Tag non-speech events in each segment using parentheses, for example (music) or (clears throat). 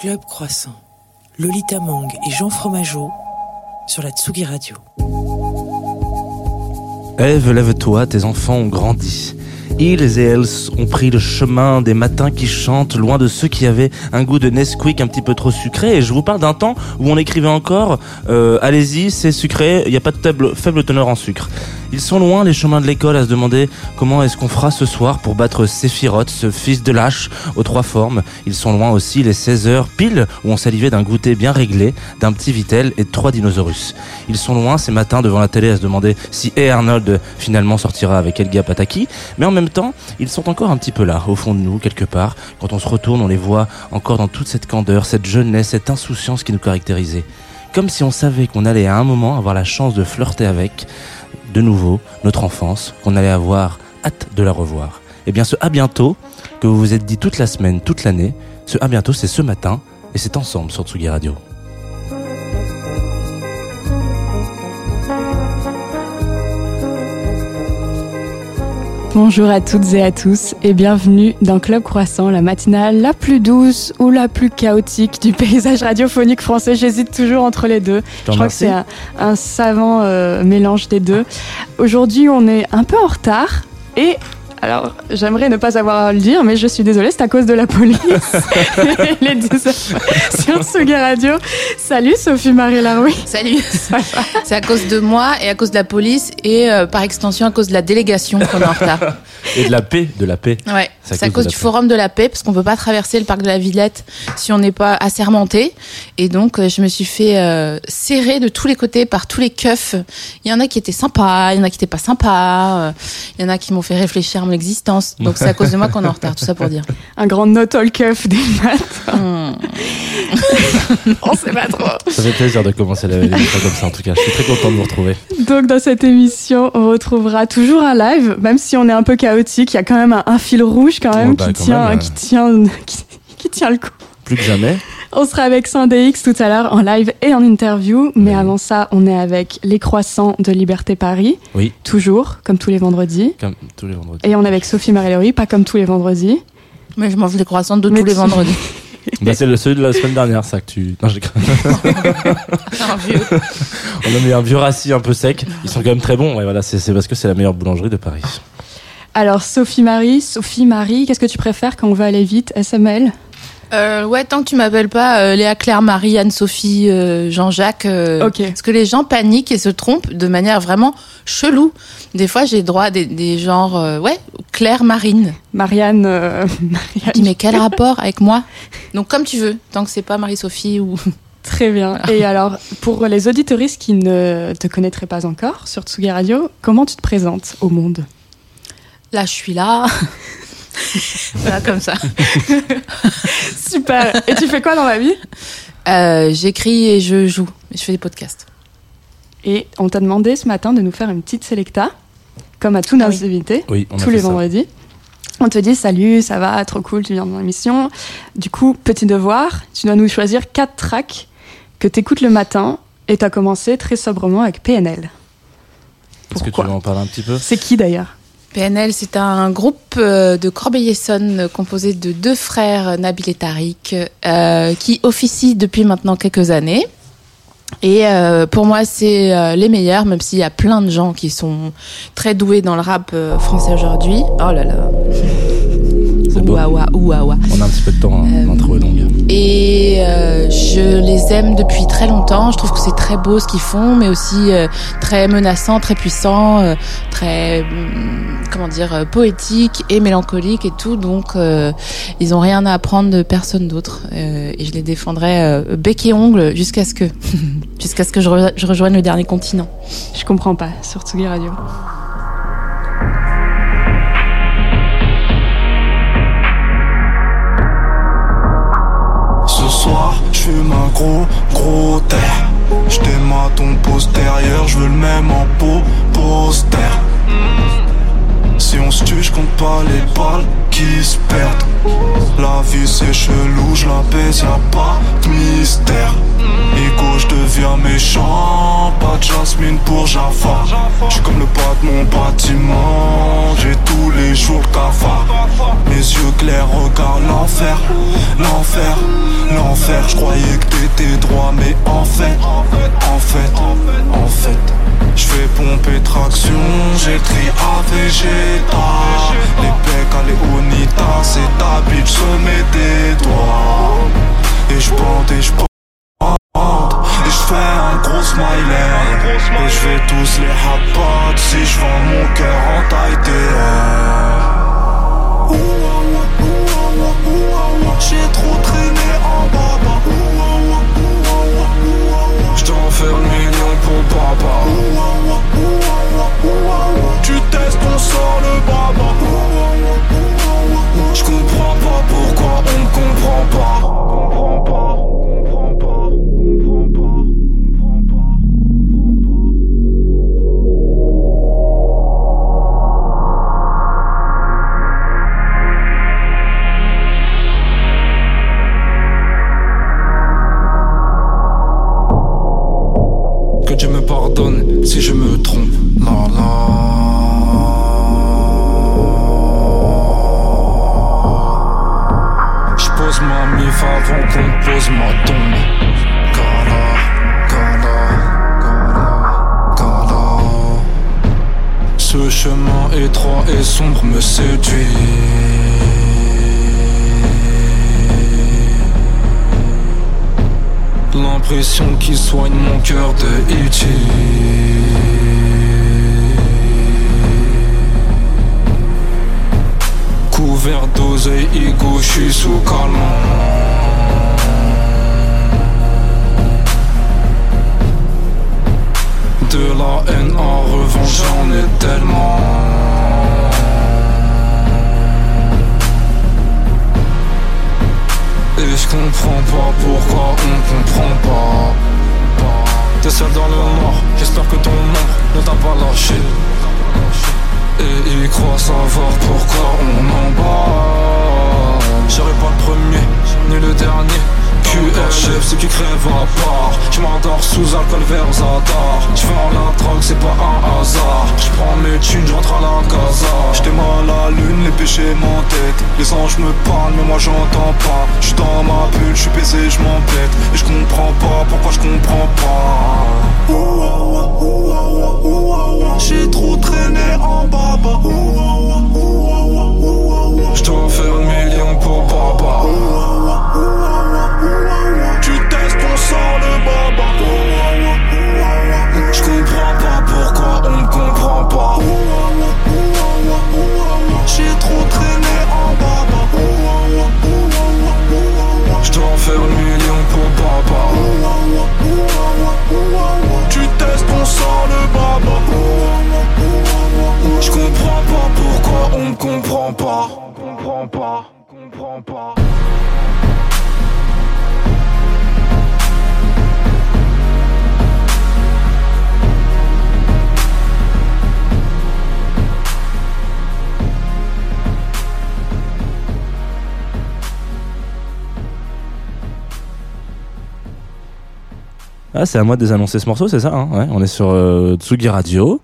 Club Croissant, Lolita Mang et Jean Fromageau sur la Tsugi Radio. Ève, lève-toi, tes enfants ont grandi. Ils et elles ont pris le chemin des matins qui chantent, loin de ceux qui avaient un goût de Nesquik un petit peu trop sucré. Et je vous parle d'un temps où on écrivait encore euh, Allez-y, c'est sucré, il n'y a pas de faible, faible teneur en sucre. Ils sont loin les chemins de l'école à se demander comment est-ce qu'on fera ce soir pour battre Séphiroth, ce fils de lâche aux trois formes. Ils sont loin aussi les 16 heures pile où on salivait d'un goûter bien réglé, d'un petit Vitel et de trois dinosaurus. Ils sont loin ces matins devant la télé à se demander si Arnold finalement sortira avec Elga Pataki. Mais en même temps, ils sont encore un petit peu là, au fond de nous, quelque part. Quand on se retourne, on les voit encore dans toute cette candeur, cette jeunesse, cette insouciance qui nous caractérisait. Comme si on savait qu'on allait à un moment avoir la chance de flirter avec, de nouveau notre enfance, qu'on allait avoir hâte de la revoir. Eh bien, ce à bientôt que vous vous êtes dit toute la semaine, toute l'année, ce à bientôt, c'est ce matin et c'est ensemble sur Tsugi Radio. Bonjour à toutes et à tous et bienvenue dans Club Croissant, la matinale la plus douce ou la plus chaotique du (laughs) paysage radiophonique français. J'hésite toujours entre les deux. Je crois que c'est un, un savant euh, mélange des deux. Aujourd'hui, on est un peu en retard et alors, j'aimerais ne pas avoir à le dire, mais je suis désolée, c'est à cause de la police. (laughs) Les deux sur Tsugi Radio. Salut Sophie Marie Laroui. Salut. C'est à cause de moi et à cause de la police et euh, par extension à cause de la délégation qu'on est en retard. Et de la paix, de la paix. Ouais, c'est à cause du forum de la paix parce qu'on peut pas traverser le parc de la Villette si on n'est pas assermenté. Et donc, euh, je me suis fait euh, serrer de tous les côtés par tous les keufs. Il y en a qui étaient sympas, il y en a qui étaient pas sympas, euh, il y en a qui m'ont fait réfléchir existence. Donc, c'est à cause de moi qu'on est en retard, tout ça pour dire. (laughs) Un grand not all keuf des maths. Hmm. (laughs) On sait pas trop. Ça fait plaisir de commencer la l'émission comme ça en tout cas. Je suis très content de vous retrouver. Donc, dans cette émission, on retrouvera toujours un live, même si on est un peu chaotique. Il y a quand même un, un fil rouge quand même, Ouais, bah, qui, quand tient, même, qui, euh. tient, (laughs) qui, qui tient le coup. Plus que jamais. On sera avec Sandeix tout à l'heure en live et en interview. Mais avant ça, on est avec Les Croissants de Liberté Paris. Oui. Toujours, comme tous les vendredis. Comme tous les vendredis. Et on est avec Sophie Marie pas comme tous les vendredis. Mais je mange des croissants de Mais tous les vendredis. (laughs) Bah, c'est le celui de la semaine dernière, ça que tu. Non, j'ai (laughs) Un vieux. On a mis un vieux rassis un peu sec. Ils sont quand même très bons. Ouais, voilà, c'est c'est parce que c'est la meilleure boulangerie de Paris. Alors, Sophie Marie, Sophie Marie, qu'est-ce que tu préfères quand on veut aller vite? SML Euh, ouais, tant que tu m'appelles pas euh, Léa Claire, Marie, Anne-Sophie, euh, Jean-Jacques. euh, Ok. Parce que les gens paniquent et se trompent de manière vraiment chelou. Des fois, j'ai droit à des, des genres, ouais, Claire Marine. Marianne, Je dis, (laughs) Marianne. mais quel rapport avec moi? Donc, comme tu veux, tant que c'est pas Marie-Sophie ou. (laughs) Très bien. Et alors, pour les auditoristes qui ne te connaîtraient pas encore sur Tsugi Radio, comment tu te présentes au monde? Là, je suis là. (laughs) (laughs) voilà, comme ça. (laughs) Super. Et tu fais quoi dans la vie? Euh, J'écris et je joue. Et je fais des podcasts. Et on t'a demandé ce matin de nous faire une petite sélecta, comme à tous nos Oui. invités, Oui, tous les ça. vendredis. On te dit salut, ça va, trop cool, tu viens dans l'émission. Du coup, petit devoir, tu dois nous choisir quatre tracks que tu écoutes le matin et tu as commencé très sobrement avec PNL. Est-ce que tu Pourquoi veux en parler un petit peu? C'est qui d'ailleurs? PNL, c'est un groupe euh, de Corbeil-Essonne composé de deux frères, Nabil et Tariq, euh, qui officient depuis maintenant quelques années. Et euh, pour moi, c'est les meilleurs, même s'il y a plein de gens qui sont très doués dans le rap français aujourd'hui. Oh là là. Ouah, ouah, ouah, ouah. On a un petit peu de temps, hein, Euh, l'intro est longue. Et euh, je les aime depuis très longtemps. Je trouve que c'est très beau ce qu'ils font, mais aussi euh, très menaçant, très puissant, euh, très hum, comment dire euh, poétique et mélancolique et tout. Donc euh, ils ont rien à apprendre de personne d'autre. Euh, et je les défendrai euh, bec et ongle jusqu'à ce que (laughs) jusqu'à ce que je, re- je rejoigne le dernier continent. Je comprends pas sur Tsugi Radio. Soir, je fume un gros, gros terre. Je à ton postérieur, je veux le même en peau, poster. Si on se tue, je compte pas les balles qui se perdent. La vie c'est chelou, je la baisse, y'a pas de mystère. Méchant, pas de jasmine pour Jaffa. J'suis comme le bas de mon bâtiment, j'ai tous les jours le cafard. Mes yeux clairs regardent l'enfer. l'enfer, l'enfer. Je croyais que t'étais droit, mais en fait, en fait, en fait, je fais pomper traction, à Vegeta. Les pecs à Léonita, c'est ta bitch, se met des doigts. Et je et je je fais un gros smiley. Et je vais tous les hot Si je vends mon cœur en taille J'ai trop traîné en baba. Je t'en fais un million pour papa. Tu testes, on sort le baba. Je comprends pas pourquoi on ne comprend pas, sombre me séduit. L'impression qui soigne mon cœur de E.T. Couvert d'oseille, ego, je suis sous calmant. De la haine en revanche, j'en ai tellement. Et je comprends pas pourquoi on comprend pas. T'es seul dans le noir, j'espère que ton ombre ne t'a pas lâché. Et il croit savoir pourquoi on en bat. J'aurais pas le premier, ni le dernier. QR chef, ce qui crève à part. Je m'endors sous alcool vers Zadar. Je en la drogue, c'est pas un hasard. Je prends mes thunes, je rentre à la casa. J'étais mal à la lune, les péchés m'entêtent. Les anges me parlent, mais moi j'entends pas. J'suis dans ma bulle, j'suis baisé, je m'embête. Et je comprends pas pourquoi je comprends pas? J'ai trop traîné en baba. J'dois faire un million pour papa. Pourquoi on ne comprend pas. Pas, comprends pas. Ah, c'est à moi de désannoncer ce morceau, c'est ça hein? Ouais, On est sur euh, Tsugi Radio.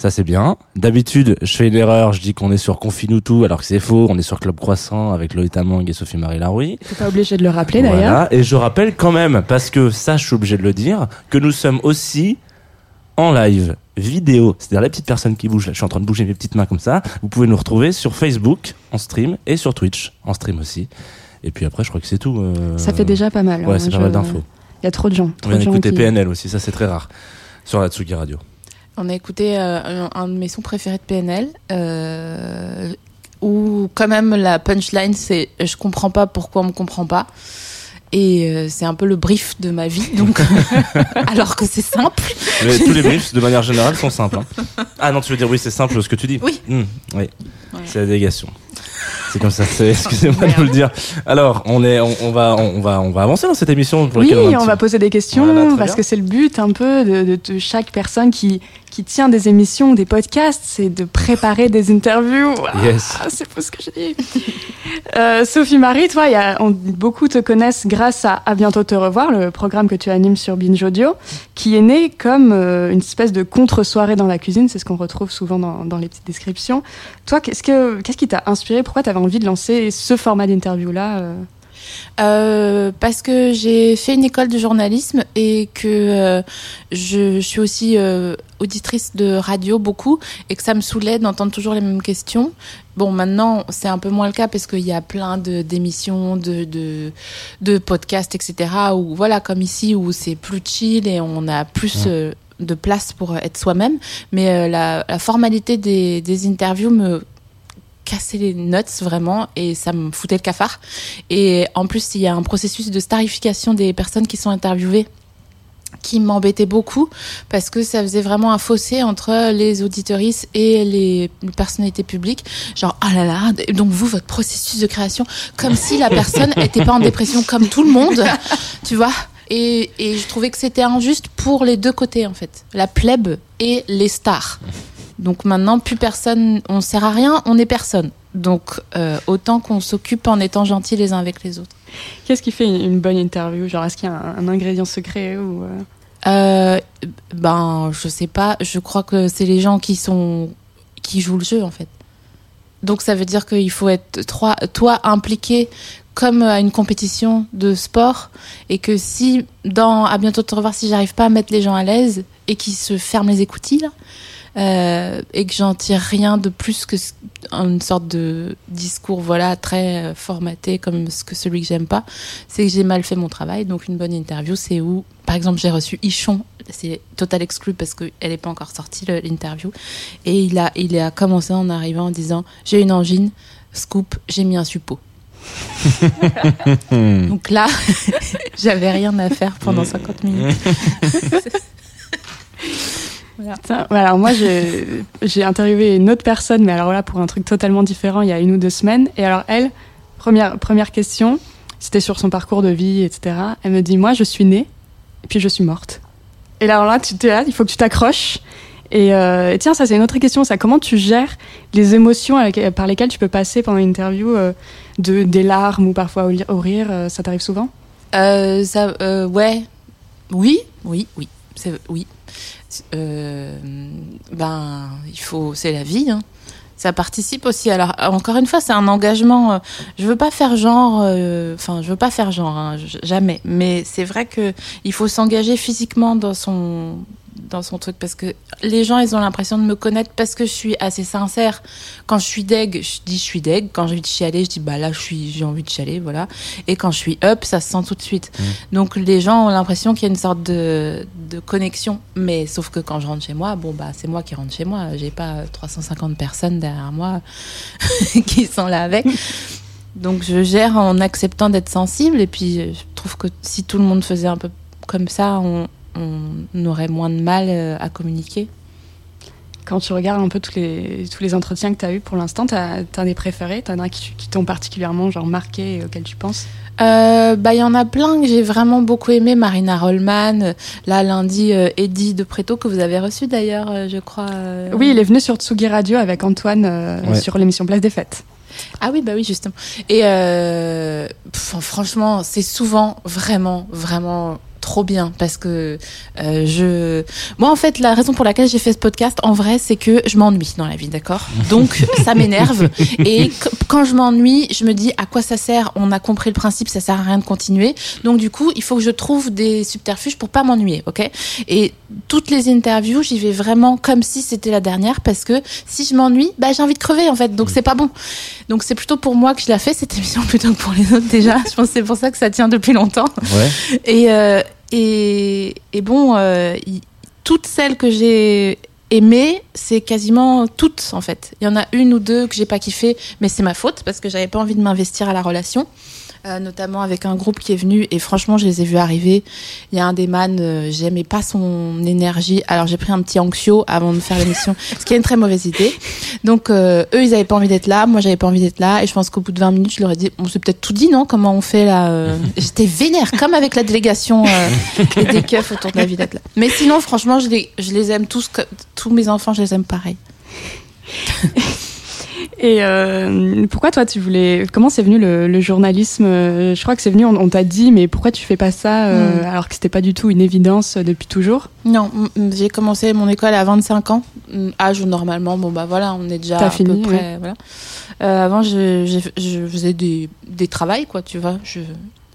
Ça c'est bien. D'habitude, je fais une erreur, je dis qu'on est sur Confinutu alors que c'est faux. On est sur Club Croissant avec Lolita Mang et Sophie Marie Laroui. T'es pas obligé de le rappeler d'ailleurs. Voilà. Et je rappelle quand même, parce que ça, je suis obligé de le dire, que nous sommes aussi en live vidéo. C'est-à-dire les petites personnes qui bougent. Là, je suis en train de bouger mes petites mains comme ça. Vous pouvez nous retrouver sur Facebook en stream et sur Twitch en stream aussi. Et puis après, je crois que c'est tout. euh, Ça fait déjà pas mal. Ouais, hein, c'est pas mal d'infos. Il y a trop de gens. On vient d'écouter qui- PNL aussi, ça c'est très rare. Sur la Tsugi Radio. On a écouté euh, un, un de mes sons préférés de PNL, euh, où quand même la punchline c'est je comprends pas pourquoi on me comprend pas. Et euh, c'est un peu le brief de ma vie, donc (laughs) (laughs) alors que c'est simple. Mais tous les briefs, de manière générale, sont simples. hein. Ah non, tu veux dire oui, c'est simple ce que tu dis Oui. Hmm, oui. Ouais. C'est la délégation. C'est comme ça. c'est- (laughs) Excusez-moi de vous le dire. Alors, on est, on, on va, on, va, on va avancer dans cette émission pour Oui, on va poser des questions Voilà, parce bien. que c'est le but un peu de, de- de chaque personne qui, qui tient des émissions, des podcasts, c'est de préparer des interviews. Yes. Ah, c'est faux ce que je dis. Euh, Sophie Marie, toi, y a, on- beaucoup te connaissent grâce à À bientôt te revoir, le programme que tu animes sur Binge Audio, qui est né comme euh, une espèce de contre-soirée dans la cuisine. C'est ce qu'on retrouve souvent dans, dans les petites descriptions. Toi, qu'est-ce, que, qu'est-ce qui t'a inspiré? Pourquoi tu avais envie de lancer ce format d'interview-là euh euh, Parce que j'ai fait une école de journalisme et que euh, je, suis aussi euh, auditrice de radio beaucoup et que ça me saoulait d'entendre toujours les mêmes questions. Bon, maintenant, c'est un peu moins le cas parce qu'il y a plein d'émissions, de, de, de, podcasts, etc. Où, voilà, comme ici, où c'est plus chill et on a plus de place pour être soi-même. Mais la, la, formalité des, des interviews me casser les notes vraiment et ça me foutait le cafard. Et en plus, il y a un processus de starification des personnes qui sont interviewées qui m'embêtait beaucoup parce que ça faisait vraiment un fossé entre les auditoristes et les personnalités publiques. Genre, ah là là, donc vous, votre processus de création, comme si la personne (laughs) n'était pas en dépression comme tout le monde, tu vois. Et, et je trouvais que c'était injuste pour les deux côtés, en fait. La plèbe et les stars. Donc maintenant, plus personne, on sert à rien, on est personne. Donc euh, autant qu'on s'occupe en étant gentils les uns avec les autres. Qu'est-ce qui fait une bonne interview? Genre, est-ce qu'il y a un, ingrédient secret ou euh? Euh, Ben, je sais pas. Je crois que c'est les gens qui sont qui jouent le jeu en fait. Donc ça veut dire qu'il faut être toi, toi impliqué comme à une compétition de sport et que si dans à bientôt te revoir si j'arrive pas à mettre les gens à l'aise et qu'ils se ferment les écoutilles là, euh, et que j'en tire rien de plus que une sorte de discours voilà très euh, formaté comme ce que celui que j'aime pas, c'est que j'ai mal fait mon travail. Donc une bonne interview, c'est où, par exemple, j'ai reçu Ichon, c'est total exclu parce qu'elle n'est pas encore sortie l'interview, et il a il a commencé en arrivant en disant j'ai une angine, scoop, j'ai mis un suppôt. (laughs) Donc là, (laughs) j'avais rien à faire pendant 50 minutes. (laughs) Voilà. alors moi j'ai interviewé une autre personne, mais alors là pour un truc totalement différent, il y a une ou deux semaines. Et alors elle, première, première question, c'était sur son parcours de vie, etc. Elle me dit, moi je suis née, et puis je suis morte. Et là, alors là, tu es là, il faut que tu t'accroches. Et, euh, tiens, ça c'est une autre question, ça. Comment tu gères les émotions par lesquelles tu peux passer pendant une interview, euh, de, des larmes ou parfois au, rire euh, Ça t'arrive souvent? Euh, ça, Ouais, oui, oui, oui, oui euh, ben il faut, c'est la vie. Hein. Ça participe aussi. Alors encore une fois, c'est un engagement. Euh, je veux pas faire genre, euh, enfin je veux pas faire genre, hein, jamais. Mais c'est vrai que il faut s'engager physiquement dans son dans son truc parce que les gens ils ont l'impression de me connaître parce que je suis assez sincère. Quand je suis deg je dis je suis deg. Quand j'ai envie de chialer je dis bah là je suis j'ai envie de chialer voilà. Et quand je suis up ça se sent tout de suite. Mmh. donc les gens ont l'impression qu'il y a une sorte de, de connexion. Mais sauf que quand je rentre chez moi bon bah c'est moi qui rentre chez moi. J'ai pas 350 personnes derrière moi (laughs) qui sont là avec. Donc je gère en acceptant d'être sensible. Et puis je trouve que si tout le monde faisait un peu comme ça on, on aurait moins de mal euh, à communiquer. Quand tu regardes un peu tous les, tous les entretiens que tu as eus pour l'instant, tu as, des préférés Tu en as qui, qui t'ont particulièrement genre, marqué et auxquels tu penses? Euh, bah il y en a plein que j'ai vraiment beaucoup aimé. Marina Rollman là lundi euh, Eddie de Preto que vous avez reçu d'ailleurs je crois oui il est venu sur Tsugi Radio avec Antoine sur l'émission Place des Fêtes. Ah oui, bah oui, justement. Et franchement, c'est souvent vraiment, vraiment trop bien parce que euh, je moi en fait la raison pour laquelle j'ai fait ce podcast en vrai c'est que je m'ennuie dans la vie d'accord? Donc (laughs) ça m'énerve. Et quand je m'ennuie je me dis à quoi ça sert? On a compris le principe ça sert à rien de continuer. Donc du coup il faut que je trouve des subterfuges pour pas m'ennuyer ok? Et toutes les interviews j'y vais vraiment comme si c'était la dernière parce que si je m'ennuie bah j'ai envie de crever en fait. Donc c'est pas bon. Donc c'est plutôt pour moi que je la fais cette (laughs) émission plutôt que pour les autres déjà. Je pense c'est pour ça que ça tient depuis longtemps. Ouais. et euh, et, bon, euh, toutes celles que j'ai aimées, c'est quasiment toutes en fait. Il y en a une ou deux que j'ai pas kiffé, mais c'est ma faute parce que j'avais pas envie de m'investir à la relation. Euh, notamment avec un groupe qui est venu et franchement je les ai vus arriver. Il y a un des man, euh, j'aimais pas son énergie, alors j'ai pris un petit anxio avant de faire l'émission, (laughs) ce qui est une très mauvaise idée. Donc euh, eux ils avaient pas envie d'être là, moi j'avais pas envie d'être là et je pense qu'au bout de 20 minutes je leur ai dit on s'est peut-être tout dit non comment on fait là. (laughs) J'étais vénère comme avec la délégation et des (laughs) keufs autour de la vie d'être là. Mais sinon franchement je les, je les aime tous, tous mes enfants je les aime pareil. Et euh, pourquoi toi tu voulais comment c'est venu le, journalisme? Je crois que c'est venu on, t'a dit mais pourquoi tu fais pas ça euh, hmm. alors que c'était pas du tout une évidence depuis toujours? Non, j'ai commencé mon école à 25 ans, âge où normalement bon bah voilà, on est déjà à fini, peu près voilà. Euh, avant je, je, faisais des des travails quoi, tu vois, je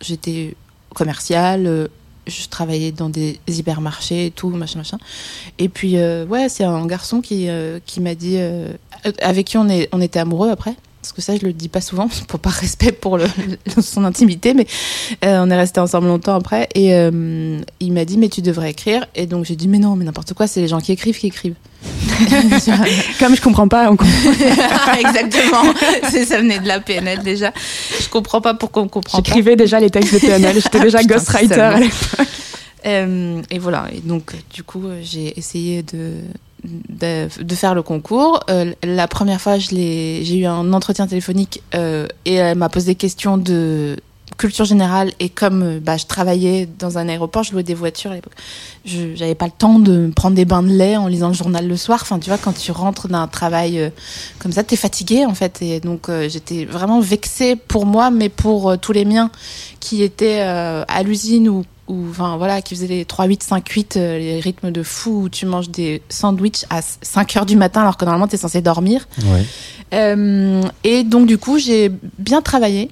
j'étais commercial je travaillais dans des hypermarchés et tout, machin, machin. Et puis, euh, ouais, c'est un garçon qui, euh, qui m'a dit, euh, avec qui on, est, on était amoureux après. Parce que ça, je le dis pas souvent, (laughs) pour pas respect pour le, son intimité, mais on est resté ensemble longtemps après. Et il m'a dit, mais tu devrais écrire. Et donc j'ai dit, mais non, mais n'importe quoi, c'est les gens qui écrivent qui écrivent. (laughs) Comme je comprends pas, on comprend. (laughs) Exactement. Ça venait de la PNL déjà. Je comprends pas pourquoi on comprend pas. J'écrivais déjà les textes de PNL. J'étais déjà ghostwriter à l'époque. Euh, et voilà. Et donc, du coup, j'ai essayé de, de, faire le concours. Euh, la première fois, j'ai eu un entretien téléphonique euh, et elle m'a posé des questions de culture générale et comme euh, bah, je travaillais dans un aéroport, je louais des voitures à l'époque. Je pas le temps de prendre des bains de lait en lisant le journal le soir. Enfin, tu vois, quand tu rentres d'un travail comme ça, t'es fatigué en fait. Et donc j'étais vraiment vexée pour moi, mais pour tous les miens qui étaient à l'usine ou ou enfin voilà qui faisaient les 3 8 5 8 les rythmes de fou où tu manges des sandwichs à 5 heures du matin alors que normalement tu es censé dormir. Ouais. et donc du coup, j'ai bien travaillé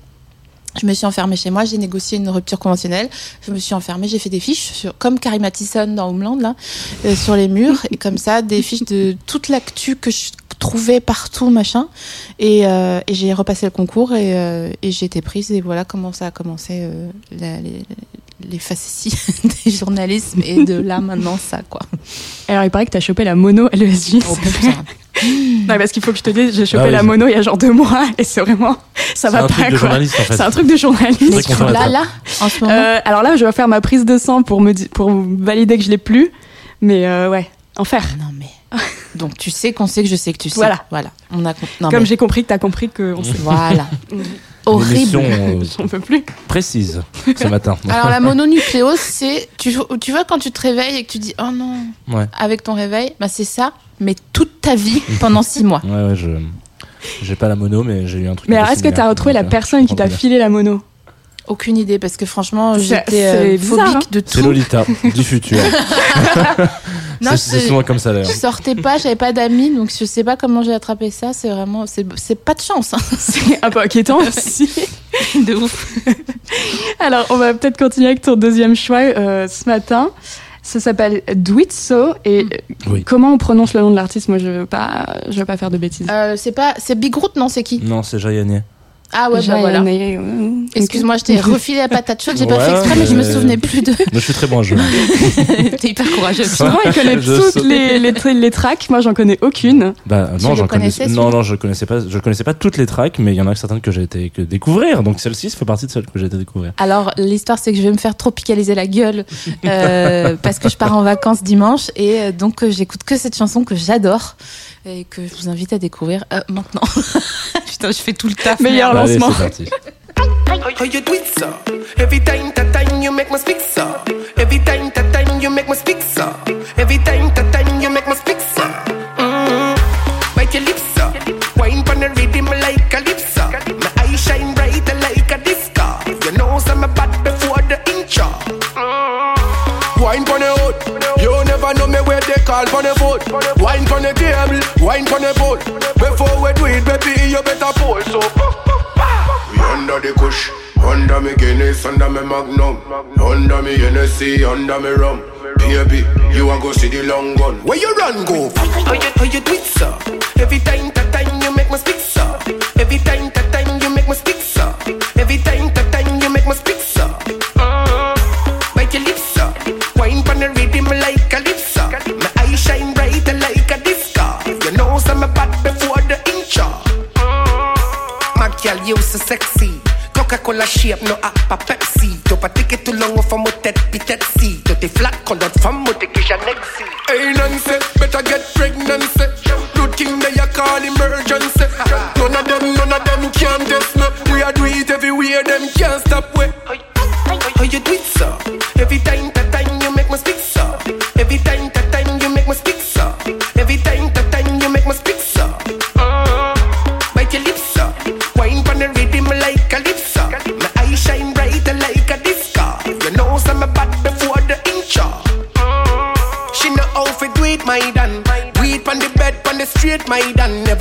je me suis enfermée chez moi, j'ai négocié une rupture conventionnelle. Je me suis enfermée, j'ai fait des fiches sur, comme Carrie Mathison dans Homeland là, euh, sur les murs et comme ça des fiches de toute l'actu que je trouvais partout machin. Et, euh, et j'ai repassé le concours et, euh, et j'ai été prise et voilà comment ça a commencé la, les, les facéties (laughs) des journalismes et de là (laughs) maintenant ça quoi. Alors il paraît que tu as chopé la mono LESJ. Oh, non, parce qu'il faut que je te dise, j'ai chopé ah la mono il y a genre deux mois et c'est vraiment, ça va pas quoi. C'est un truc de journaliste. Là, là, en ce moment. Euh, alors là, je vais faire ma prise de sang pour me pour valider que je l'ai plus, mais euh, ouais, enfer. Non mais. Donc tu sais qu'on sait que je sais que tu sais. Voilà, voilà. On a. Comme j'ai compris que tu as compris que on (laughs) sait. Voilà. Horrible. Euh, (laughs) on peut plus. Précise ce (laughs) matin. Alors la mononucléose, c'est tu, tu vois quand tu te réveilles et que tu dis oh non avec ton réveil, bah c'est ça, mais toute ta vie pendant six mois. Ouais ouais je j'ai pas la mono mais j'ai eu un truc. Mais est-ce que tu as retrouvé la euh, personne qui t'a filé la mono aucune idée parce que franchement j'étais euh, phobique hein. de tout. C'est Lolita du futur. (laughs) c'est souvent comme ça d'ailleurs. Je sortais pas, j'avais pas d'amis donc je sais pas comment j'ai attrapé ça. C'est vraiment c'est pas de chance. Hein. (laughs) C'est un peu inquiétant (laughs) aussi. de ouf. (laughs) Alors on va peut-être continuer avec ton deuxième choix euh, ce matin. Ça s'appelle Do It So et comment on prononce le nom de l'artiste? Moi je veux pas je veux pas faire de bêtises. Euh, c'est pas c'est Big Root non c'est qui? Non c'est Jayanier. Ah ouais, bah voilà. Excuse-moi, je t'ai (laughs) refilé la patate chaude, j'ai pas fait exprès, mais je me souvenais plus de. je suis très bon à jeu. (laughs) T'es hyper courageux. Souvent, il connaît (laughs) toutes les, les, les, tracks, moi j'en connais aucune. Bah non, j'en connaissais. Non, non, je connaissais pas, je connaissais pas toutes les tracks, mais il y en a certaines que j'ai été que découvrir. Donc celle-ci fait partie de celles que j'ai été découvrir. Alors l'histoire, c'est que je vais me faire tropicaliser la gueule euh, parce que je pars en vacances dimanche et euh, donc euh, j'écoute que cette chanson que j'adore et que je vous invite à découvrir euh, maintenant. (laughs) Putain, je fais tout le taf. Meilleur lancement. Allez, How you do it, so? Every time, that time you make me speak, so. Every time, that time you make me speak, so. Every time, that time you make me speak, so. Mm-hmm. Bite your lips, so. Wine pon the rhythm like calypso. My eyes shine bright like a disco. You know some bad before the intro. Mm-hmm. Wine pon the call pon the foot. Wine pon the table, wine pon the boat. Before we do it, baby, you better pull so. We under the kush, under me Guinness, under me Magnum, under me Hennessy, under me rum. Baby, you a go see the long gun. Where you run go? How you how you do it, sir? Every time, that time you make me speak, sir. Every time, You know some bad before the intro. My girl, you so sexy. Coca-Cola shape, no appa Pepsi. T'as pas ticket tout long au femme tête pitette si. T'as flat colored femme au t'es Janexi. Hey Nancy, better get pregnant. Routine they a call emergency. None of them, none of them can test me. We are do it everywhere, them can't stop we.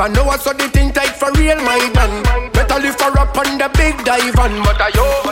Never know what's so the thing tight for real, my dan. Better lift her up on the big dive on. But I yo,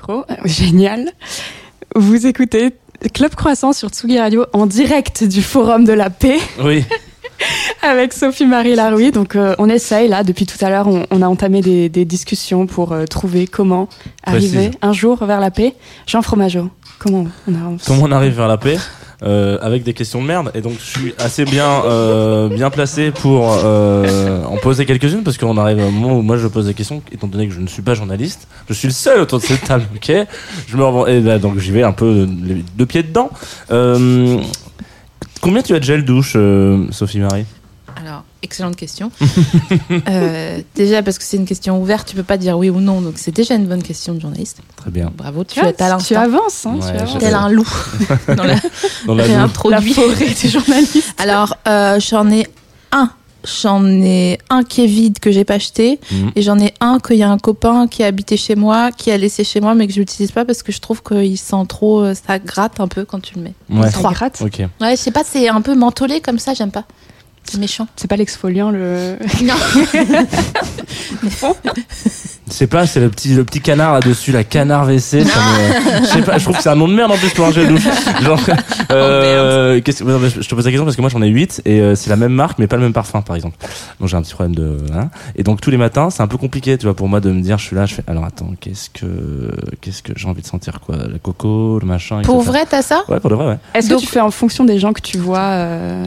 micro, (laughs) génial. Vous écoutez Club Croissant sur Tsugi Radio en direct du Forum de la Paix Oui. (laughs) avec Sophie-Marie Laroui. Donc euh, on essaye là, depuis tout à l'heure, on, on a entamé des, des discussions pour euh, trouver comment arriver un jour vers la paix. Jean Fromageau, comment on avance? Comment on arrive vers la paix? Euh, avec des questions de merde. Et donc je suis assez bien euh, bien placé pour euh, en poser quelques-unes parce qu'on arrive à un moment où moi je pose des questions étant donné que je ne suis pas journaliste. Je suis le seul autour de cette table ok? Je me revends et là, donc j'y vais un peu les deux pieds dedans. Euh, combien tu as de gel douche euh, Sophie Marie Alors, excellente question. (laughs) Euh, déjà, parce que c'est une question ouverte, tu peux pas dire oui ou non, donc c'est déjà une bonne question de journaliste. très bien Bravo, tu tu avances, hein, tu Ouais, avances. je- Tel un loup dans la (laughs) dans la douche. La réintroduit. forêt des journalistes. Alors, euh, j'en ai un. J'en ai un qui est vide que j'ai pas acheté Mhm. et j'en ai un qu'il y a un copain qui a habité chez moi, qui a laissé chez moi mais que je l'utilise pas parce que je trouve qu'il sent trop, euh, ça gratte un peu quand tu le mets. ouais Ça Trois. gratte. ok Ouais, je sais pas, c'est un peu mentholé comme ça, j'aime pas. C'est méchant. C'est pas l'exfoliant le. (laughs) Non. (laughs) c'est pas c'est le petit le petit canard là dessus la canard WC ça me- je sais pas je trouve que c'est un nom de merde en plus pour un gel douche (laughs) genre euh, qu'est-ce- non, mais je te pose la question parce que moi j'en ai 8 et euh, c'est la même marque mais pas le même parfum par exemple donc j'ai un petit problème de hein. et donc tous les matins c'est un peu compliqué tu vois pour moi de me dire je suis là je fais alors attends qu'est-ce que qu'est-ce que j'ai envie de sentir quoi? Le coco le machin Pour etc. vrai, t'as ça? Ouais pour de vrai ouais Est-ce Donc- que tu fais en fonction des gens que tu vois euh,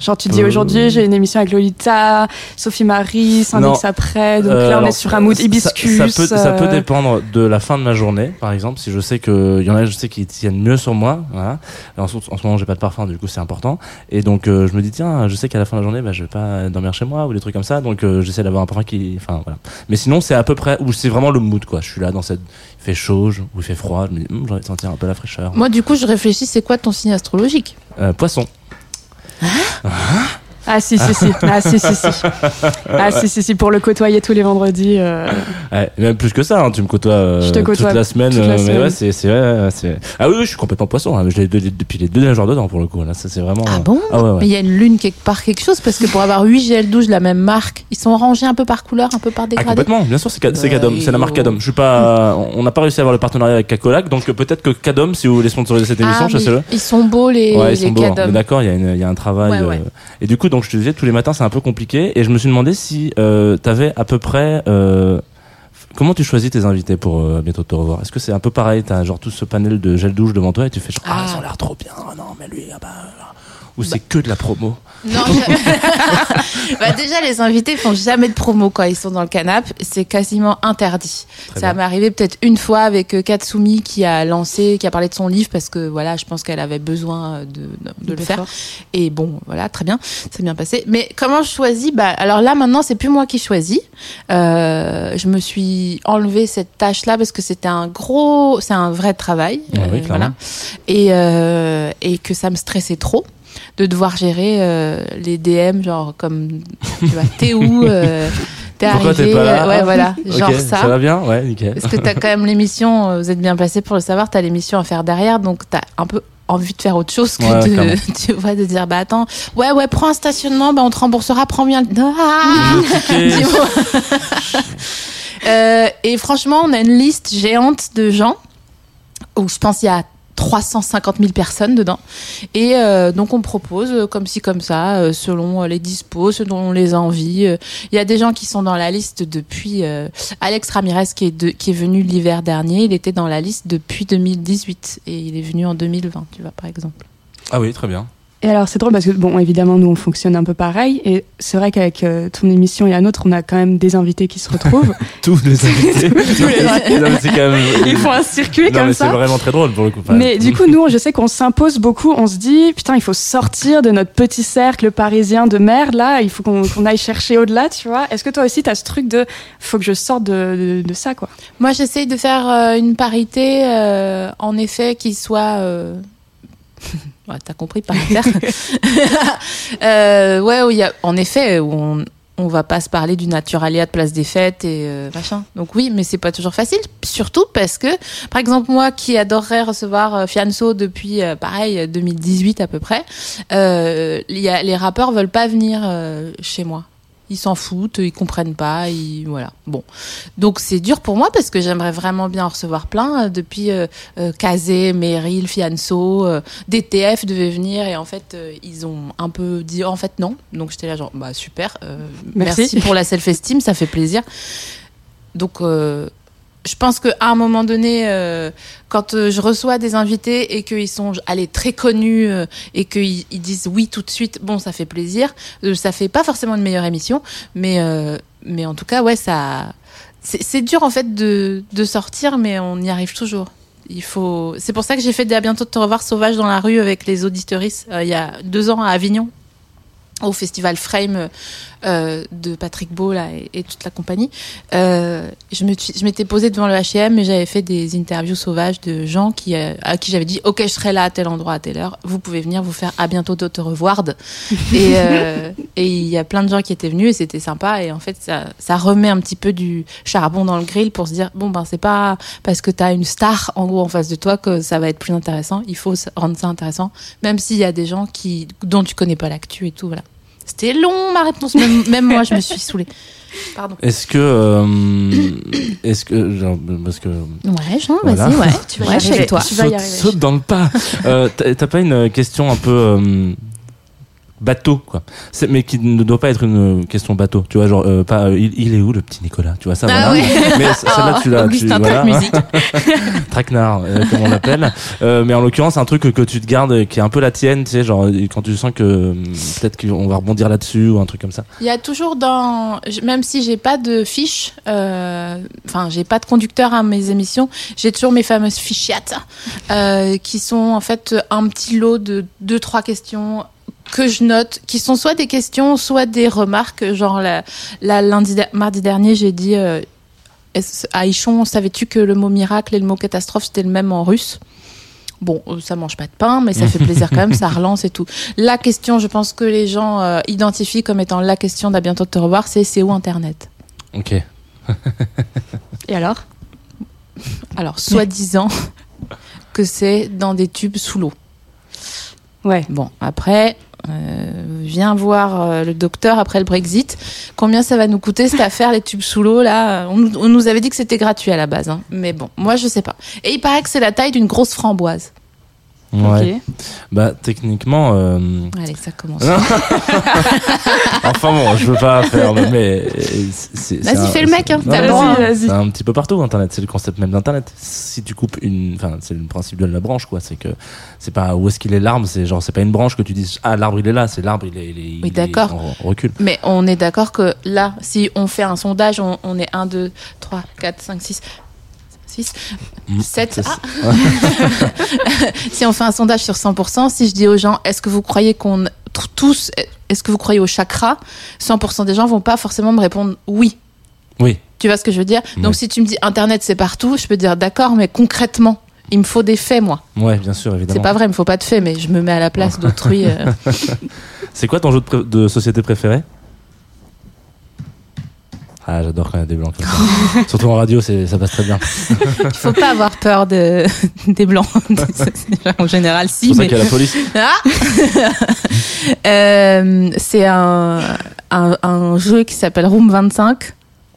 Genre tu dis peu. aujourd'hui j'ai une émission avec Lolita, Sophie Marie. Cindex après, donc Euh, là on alors, est sur un mood hibiscus. Ça, peut, ça peut euh, dépendre de la fin de ma journée, par exemple. Si je sais que il y en a, je sais qu'ils tiennent mieux sur moi. Voilà. En, ce- en ce moment, j'ai pas de parfum, du coup, c'est important. Et donc, euh, je me dis tiens, je sais qu'à la fin de la journée, bah, je vais pas dormir chez moi ou des trucs comme ça. Donc, euh, j'essaie d'avoir un parfum qui, enfin voilà. Mais sinon, c'est à peu près où c'est vraiment le mood, quoi. Je suis là dans cette, il fait chaud, je- ou il fait froid. Je me dis, Hum, j'ai envie de sentir un peu la fraîcheur. Moi, du coup, je réfléchis, c'est quoi ton signe astrologique? Euh, poisson. Ah si si si, ah si si si, (laughs) ah si si si pour le côtoyer tous les vendredis. euh, Ouais, même plus que ça, hein, tu me côtoies euh, Je te côtoie toute la semaine. toute la euh, mais semaine. ouais, c'est, c'est, ouais, ouais, c'est. Ah oui, oui, je suis complètement poisson. Hein, je l'ai depuis les deux derniers jours dedans pour le coup. Là, ça c'est vraiment. Ah bon? Ah ouais, ouais. Mais il y a une lune quelque part, quelque chose, parce que pour avoir 8 gels douche de la même marque, ils sont rangés un peu par couleur, un peu par Ah, dégradé. complètement, bien sûr, c'est, c'est Cadom, c'est la marque. Cadom. Je suis pas, on n'a pas réussi à avoir le partenariat avec Cacolac, donc peut-être que Cadom, si vous voulez sponsoriser cette émission, ah, je sais le. ils sont beaux les, Ouais, ils sont les beaux. hein. D'accord, il y, a une- il y a un travail. Ouais, ouais. euh, Et du coup, donc je te disais, tous les matins, c'est un peu compliqué. Et je me suis demandé si euh, t'avais à peu près. Euh, comment tu choisis tes invités pour euh, bientôt te revoir? Est-ce que c'est un peu pareil? T'as genre tout ce panel de gel douche devant toi et tu fais genre, ah, Ah. ils ont l'air trop bien. Non, mais lui, ah bah, Ou c'est que de la promo Non, (laughs) bah, déjà, les invités font jamais de promo quand ils sont dans le canapé. C'est quasiment interdit. ça m'est arrivé peut-être une fois avec euh, Katsumi qui a lancé, qui a parlé de son livre parce que voilà, je pense qu'elle avait besoin de, de, le faire. Et bon, voilà, très bien, c'est bien passé. Mais comment je choisis? Bah, alors là, maintenant, c'est plus moi qui choisis. Euh, je me suis enlevé cette tâche-là parce que c'était un gros, c'est un vrai travail. Ah oui, euh, voilà. Et, euh, et que ça me stressait trop de devoir gérer euh, les DM, genre comme, tu vois, t'es où euh, (laughs) T'es arrivé pas là Ouais, (laughs) voilà, genre ça. Ça va bien Ouais, nickel. Parce que t'as quand même l'émission, euh, vous êtes bien placé pour le savoir, t'as l'émission à faire derrière, donc t'as un peu envie de faire autre chose que de, (laughs) tu vois, de dire, bah attends, ouais, ouais, prends un stationnement, bah on te remboursera, prends bien le... Ah euh, et franchement, on a une liste géante de gens où je pense il y a 350 000 personnes dedans. Et euh, donc on propose euh, comme ci comme ça, euh, selon les dispos, selon les envies. Il y a des gens qui sont dans la liste depuis Alex Ramirez qui est, qui est venu l'hiver dernier. Il était dans la liste depuis 2018 et il est venu en 2020, tu vois par exemple. Ah oui, très bien. Et alors c'est drôle parce que bon évidemment nous on fonctionne un peu pareil et c'est vrai qu'avec euh, ton émission et la nôtre on a quand même des invités qui se retrouvent. (laughs) Tous les invités. Tous les invités. Ils font un circuit comme ça. C'est vraiment très drôle pour le coup. Mais du coup nous je sais qu'on s'impose beaucoup, on se dit putain il faut sortir de notre petit cercle parisien de merde là, il faut qu'on aille chercher au-delà tu vois. Est-ce que toi aussi tu as ce truc de faut que je sorte de, de, ça quoi? Moi j'essaye de faire euh, une parité euh, en effet qui soit Ouais, T'as compris, paritaire. (laughs) euh, ouais, où en effet, on, on va pas se parler du naturalia de place des fêtes et euh, machin. Donc oui, mais c'est pas toujours facile, surtout parce que, par exemple, moi qui adorerais recevoir euh, Fianso depuis, euh, pareil, 2018 à peu près, les rappeurs veulent pas venir chez moi ils s'en foutent, ils comprennent pas, ils, voilà. Bon, donc c'est dur pour moi parce que j'aimerais vraiment bien en recevoir plein. Depuis euh, euh Kazé, Meryl, Fianso, euh, DTF devaient venir et en fait euh, ils ont un peu dit en fait non. Donc j'étais là genre bah super, merci. merci. pour la self esteem, ça fait plaisir. Donc je pense qu'à un moment donné, euh, quand euh, je reçois des invités et qu'ils sont allez, très connus euh, et qu'ils ils disent oui tout de suite, bon, ça fait plaisir. ça fait pas forcément une meilleure émission, mais, mais en tout cas, ouais, ça. C'est dur en fait de, de sortir, mais on y arrive toujours. Faut. C'est pour ça que j'ai fait à bientôt de te revoir sauvage dans la rue avec les auditoristes il y a deux ans à Avignon au festival Frame euh, de Patrick Beau là, et, toute la compagnie. Euh, je m'étais posée devant le H&M et j'avais fait des interviews sauvages de gens qui, euh, à qui j'avais dit ok je serai là à tel endroit à telle heure, vous pouvez venir vous faire à bientôt te revoir. (laughs) et et il y a plein de gens qui étaient venus et c'était sympa et en fait ça, ça remet un petit peu du charbon dans le grill pour se dire bon ben c'est pas parce que tu as une star en gros en face de toi que ça va être plus intéressant. Il faut rendre ça intéressant même s'il y a des gens qui dont tu connais pas l'actu et tout voilà. C'était long ma réponse, même, moi je me suis saoulée. Pardon. Est-ce que, euh, est-ce que, genre, parce que. Ouais, Jean, vas-y, ouais, tu vas y arriver. Toi. Tu vas y arriver. Saute dans le pas. euh, T'as pas une question un peu euh, bateau quoi. Mais qui ne doit pas être une question bateau tu vois genre euh, pas euh, il, est où le petit Nicolas tu vois ça ah voilà. (laughs) mais celle-là tu l'as tu voilà. (laughs) traquenard euh, comme on l'appelle. Mais en l'occurrence un truc que, que, tu te gardes qui est un peu la tienne tu sais genre quand tu sens que peut-être qu'on va rebondir là-dessus ou un truc comme ça. Il y a toujours dans même si j'ai pas de fiche enfin j'ai pas de conducteur à mes émissions j'ai toujours mes fameuses fichiates qui sont en fait un petit lot de deux trois questions que je note, qui sont soit des questions, soit des remarques. Genre, la, lundi, mardi dernier, j'ai dit euh, à Ichon, savais-tu que le mot miracle et le mot catastrophe, c'était le même en russe? Bon, euh, ça mange pas de pain, mais ça fait plaisir quand même, ça (laughs) relance et tout. La question, je pense que les gens euh, identifient comme étant la question d'à bientôt te revoir, c'est c'est où Internet? Ok. (laughs) et alors? Alors, soi-disant que c'est dans des tubes sous l'eau. Ouais. Bon, après, viens voir euh, le docteur après le Brexit. Combien ça va nous coûter cette affaire, les tubes sous l'eau là? On, nous avait dit que c'était gratuit à la base, hein. mais bon, moi je sais pas. Et il paraît que c'est la taille d'une grosse framboise. Ouais. Bah techniquement. Euh... Allez, ça commence. (laughs) enfin bon, je veux pas faire le mais. Vas-y, fais le mec. Hein, C'est un petit peu partout Internet. C'est le concept même d'Internet. Si tu coupes une, enfin c'est le principe de la branche quoi. C'est que c'est pas où est-ce qu'il est l'arbre. C'est genre c'est pas une branche que tu dis ah l'arbre il est là. C'est l'arbre il est. Il est oui d'accord. Recule. Mais on est d'accord que là, si on fait un sondage, on, on est 1, 2, 3, 4, 5, 6. 6, 7. (laughs) si on fait un sondage sur 100%, si je dis aux gens, est-ce que vous croyez qu'on tous, est-ce que vous croyez au chakra 100% des gens vont pas forcément me répondre oui. Oui. Tu vois ce que je veux dire? Donc si tu me dis Internet c'est partout, je peux dire d'accord, mais concrètement, il me faut des faits, moi. Ouais, bien sûr, évidemment. C'est pas vrai, il me faut pas de faits, mais je me mets à la place d'autrui. Euh. (laughs) c'est quoi ton jeu de société préféré? Ah, j'adore quand il y a des blancs comme ça. (laughs) Surtout en radio, ça passe très bien. (laughs) Il faut pas avoir peur de, (laughs) des blancs. en général, si. C'est pour ça qu'il y a la police. Ah euh, c'est un, un, un, jeu qui s'appelle Room 25.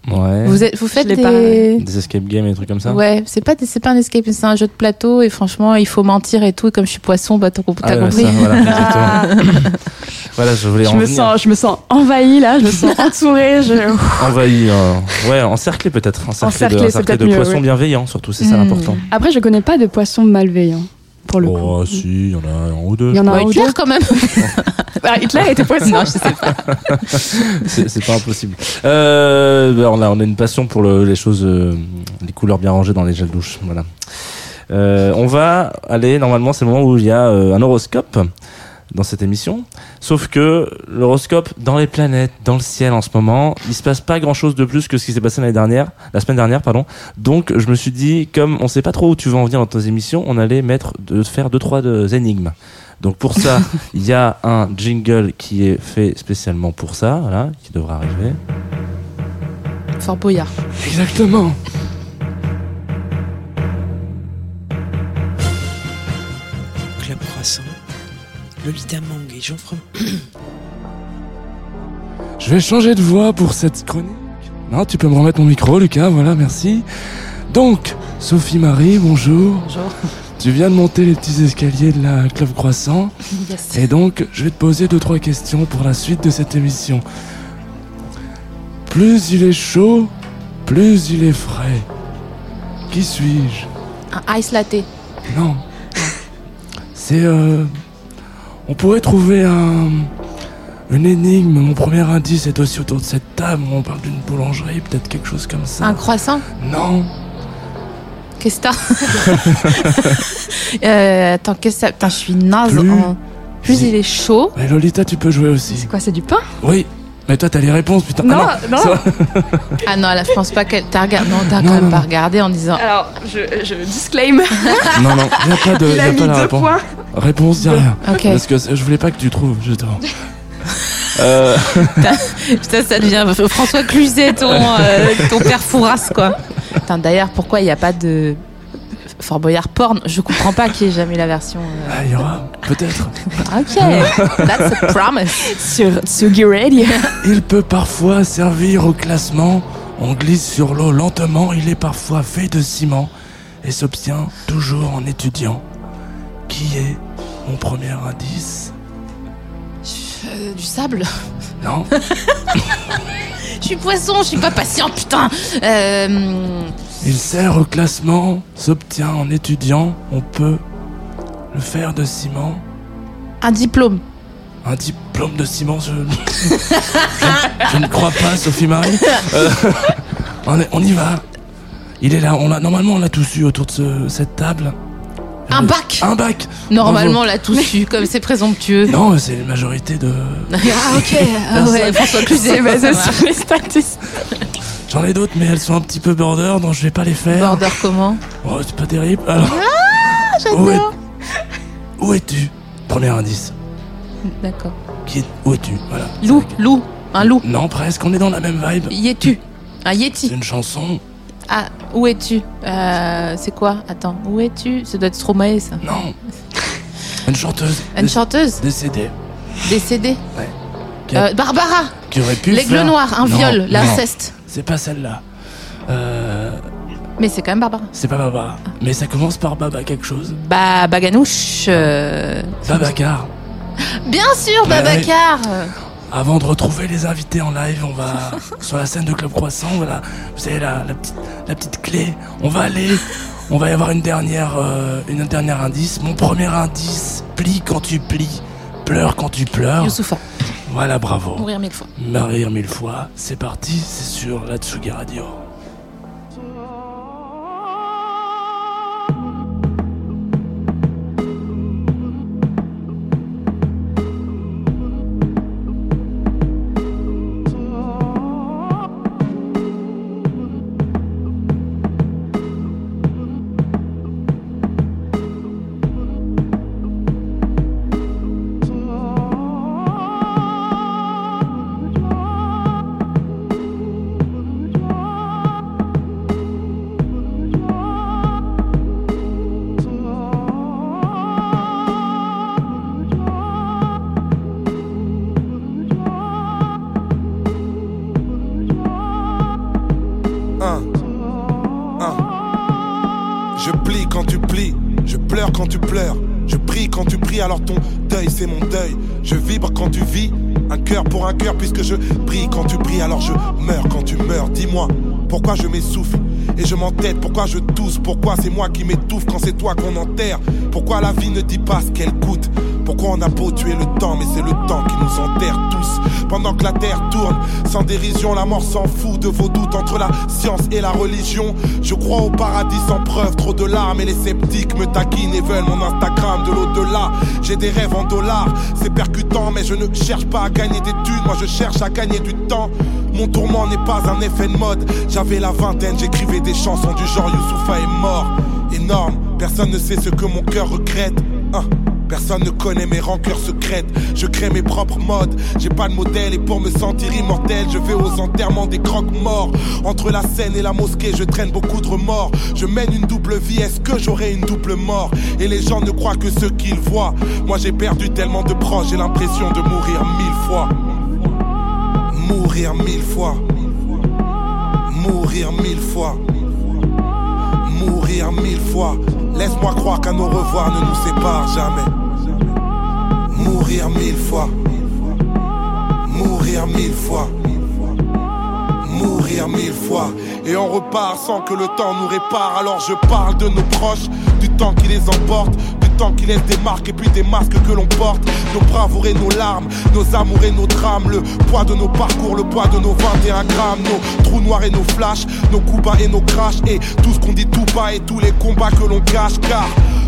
Ouais. Vous, êtes, vous faites des... des escape games et des trucs comme ça? Ouais, c'est pas, c'est pas un escape, c'est un jeu de plateau et franchement, il faut mentir et tout. Et comme je suis poisson, bah, t'as ah compris. voilà, (laughs) voilà, je voulais je en me Sens, je me sens envahie là, je me sens (laughs) entourée. Je... Envahie, euh, ouais, encerclée peut-être. Encerclée, de, de poissons bienveillants surtout, c'est ça hmm. l'important. Après, je connais pas de poissons malveillants pour le oh, si, il y en a un ou deux. Il y en a un ou deux quand même. (laughs) bah, Hitler était poisson. non, je sais pas. (laughs) c'est pas impossible. Euh, bah, on, a, on a une passion pour le, les choses, euh, les couleurs bien rangées dans les gels douche. Voilà. Euh, on va aller, normalement, c'est le moment où il y a euh, un horoscope dans cette émission. Sauf que l'horoscope dans les planètes, dans le ciel en ce moment, il se passe pas grand chose de plus que ce qui s'est passé l'année dernière, la semaine dernière, pardon. Donc je me suis dit, comme on sait pas trop où tu vas en venir dans tes émissions, on allait mettre de faire deux trois de, énigmes. Donc pour ça, (laughs) il y a un jingle qui est fait spécialement pour ça, voilà, qui devra arriver. Fort Boyard. Exactement. Lolita Mang et Jean (clears throat) Je vais changer de voix pour cette chronique. Non, tu peux me remettre mon micro, Lucas, voilà, merci. Donc, Sophie Marie, bonjour. Bonjour. (laughs) Tu viens de monter les petits escaliers de la Club Croissant. Yes. Et donc, je vais te poser deux, trois questions pour la suite de cette émission. Plus il est chaud, plus il est frais. Qui suis-je? Un ice latte. Non. C'est euh, on pourrait trouver un, une énigme. Mon premier indice est aussi autour de cette table. On parle d'une boulangerie, peut-être quelque chose comme ça. Un croissant? Non. Qu'est-ce que t'as euh, Attends, qu'est-ce que ça Putain, je suis naze. Plus, Plus il est chaud. Mais Lolita, tu peux jouer aussi. C'est quoi C'est du pain? Oui. Mais toi, t'as les réponses, putain. Non, ah non. non. ah non, là, je pense pas que t'as regardé. Non, t'as quand même pas regardé en disant. Alors, je, je disclaim. non, non, y a pas de, y a, pas la réponse. Points. Réponse, rien. Okay. Parce que je voulais pas que tu trouves, justement. (laughs) euh... Putain, ça devient François Cluzet, ton, euh, ton père Fouras, quoi. D'ailleurs, pourquoi il n'y a pas de Fort Boyard porn, je comprends pas qu'il n'y ait jamais la version. Euh... Ah, il y aura, peut-être. ok, that's a promise. (laughs) Sur Sugi Radio. Il peut parfois servir au classement. On glisse sur l'eau lentement, il est parfois fait de ciment et s'obtient toujours en étudiant. Qui est mon premier indice euh, Du sable Non. (laughs) je suis poisson, je suis pas patient, putain. Euh, il sert au classement, s'obtient en étudiant, on peut le faire de ciment. Un diplôme. Un diplôme de ciment, je, (laughs) je, ne crois pas, Sophie Marie. Euh, (laughs) on, y va. Il est là. On a, normalement, on l'a tous eu autour de cette table. Un bac Un bac Normalement, on l'a tous eu, comme c'est présomptueux. Non, c'est la majorité de. ah, ok. Ah, (laughs) ouais, François Cluzet, (laughs) basé sur les statistiques. J'en ai d'autres, mais elles sont un petit peu border, donc je vais pas les faire. Border comment Oh, c'est pas terrible. Alors, ah, j'adore. Où es-tu? Premier indice. D'accord. Qui est... Où es-tu? Voilà. Loup, loup, un loup. Non, presque. On est dans la même vibe. Y es-tu Un yeti. C'est une chanson. Ah, où es-tu? Euh, C'est quoi? Attends, où es-tu? Ça doit être Stromae, ça. Non. Une chanteuse. Une chanteuse? Décédée. Décédée? Ouais. Euh, Barbara. Qui aurait pu L'aigle faire... noir, un viol, l'inceste. C'est pas celle-là. Euh... Mais c'est quand même Barbara. C'est pas Baba. Mais ça commence par Baba quelque chose. Bah, Baganouche. euh, Babacar. Bien sûr, Ouais, Babacar. Avant de retrouver les invités en live, on va (laughs) sur la scène de Club Croissant, voilà, vous savez la, la petite, la petite clé. On va aller, on va y avoir une dernière, euh, une dernière indice. Mon premier indice, plie quand tu plies, pleure quand tu pleures. Youssoufa. Voilà, bravo. Mourir mille fois. Mourir mille fois. C'est parti, c'est sur la Tsugi Radio. Je m'entête, pourquoi je tousse, pourquoi c'est moi qui m'étouffe quand c'est toi qu'on enterre, pourquoi la vie ne dit pas ce qu'elle coûte? Pourquoi on a beau tuer le temps, mais c'est le temps qui nous enterre tous. Pendant que la terre tourne, sans dérision, la mort s'en fout de vos doutes entre la science et la religion. Je crois au paradis sans preuve, trop de larmes et les sceptiques me taquinent et veulent mon Instagram de l'au-delà. J'ai des rêves en dollars, c'est percutant, mais je ne cherche pas à gagner des thunes, moi je cherche à gagner du temps. Mon tourment n'est pas un effet de mode. J'avais la vingtaine, j'écrivais des chansons du genre Youssoufa est mort. Énorme, personne ne sait ce que mon cœur regrette. Hein. Personne ne connaît mes rancœurs secrètes. Je crée mes propres modes. J'ai pas de modèle et pour me sentir immortel, je vais aux enterrements des croque-morts. Entre la scène et la mosquée, je traîne beaucoup de remords. Je mène une double vie. Est-ce que j'aurai une double mort? Et les gens ne croient que ce qu'ils voient. Moi j'ai perdu tellement de proches, j'ai l'impression de mourir mille fois. Mourir mille fois. Mourir mille fois. Mourir mille fois. Laisse-moi croire qu'un au revoir ne nous sépare jamais. Mourir mille fois. Mourir mille fois. Mourir mille fois. Et on repart sans que le temps nous répare. Alors je parle de nos proches, du temps qui les emporte, temps qui laisse des marques et puis des masques que l'on porte. Nos bravoures et nos larmes, nos amours et nos drames. Le poids de nos parcours, le poids de nos 21 grammes. Nos trous noirs et nos flashs, nos coups bas et nos crashs. Et tout ce qu'on dit tout bas et tous les combats que l'on cache. Car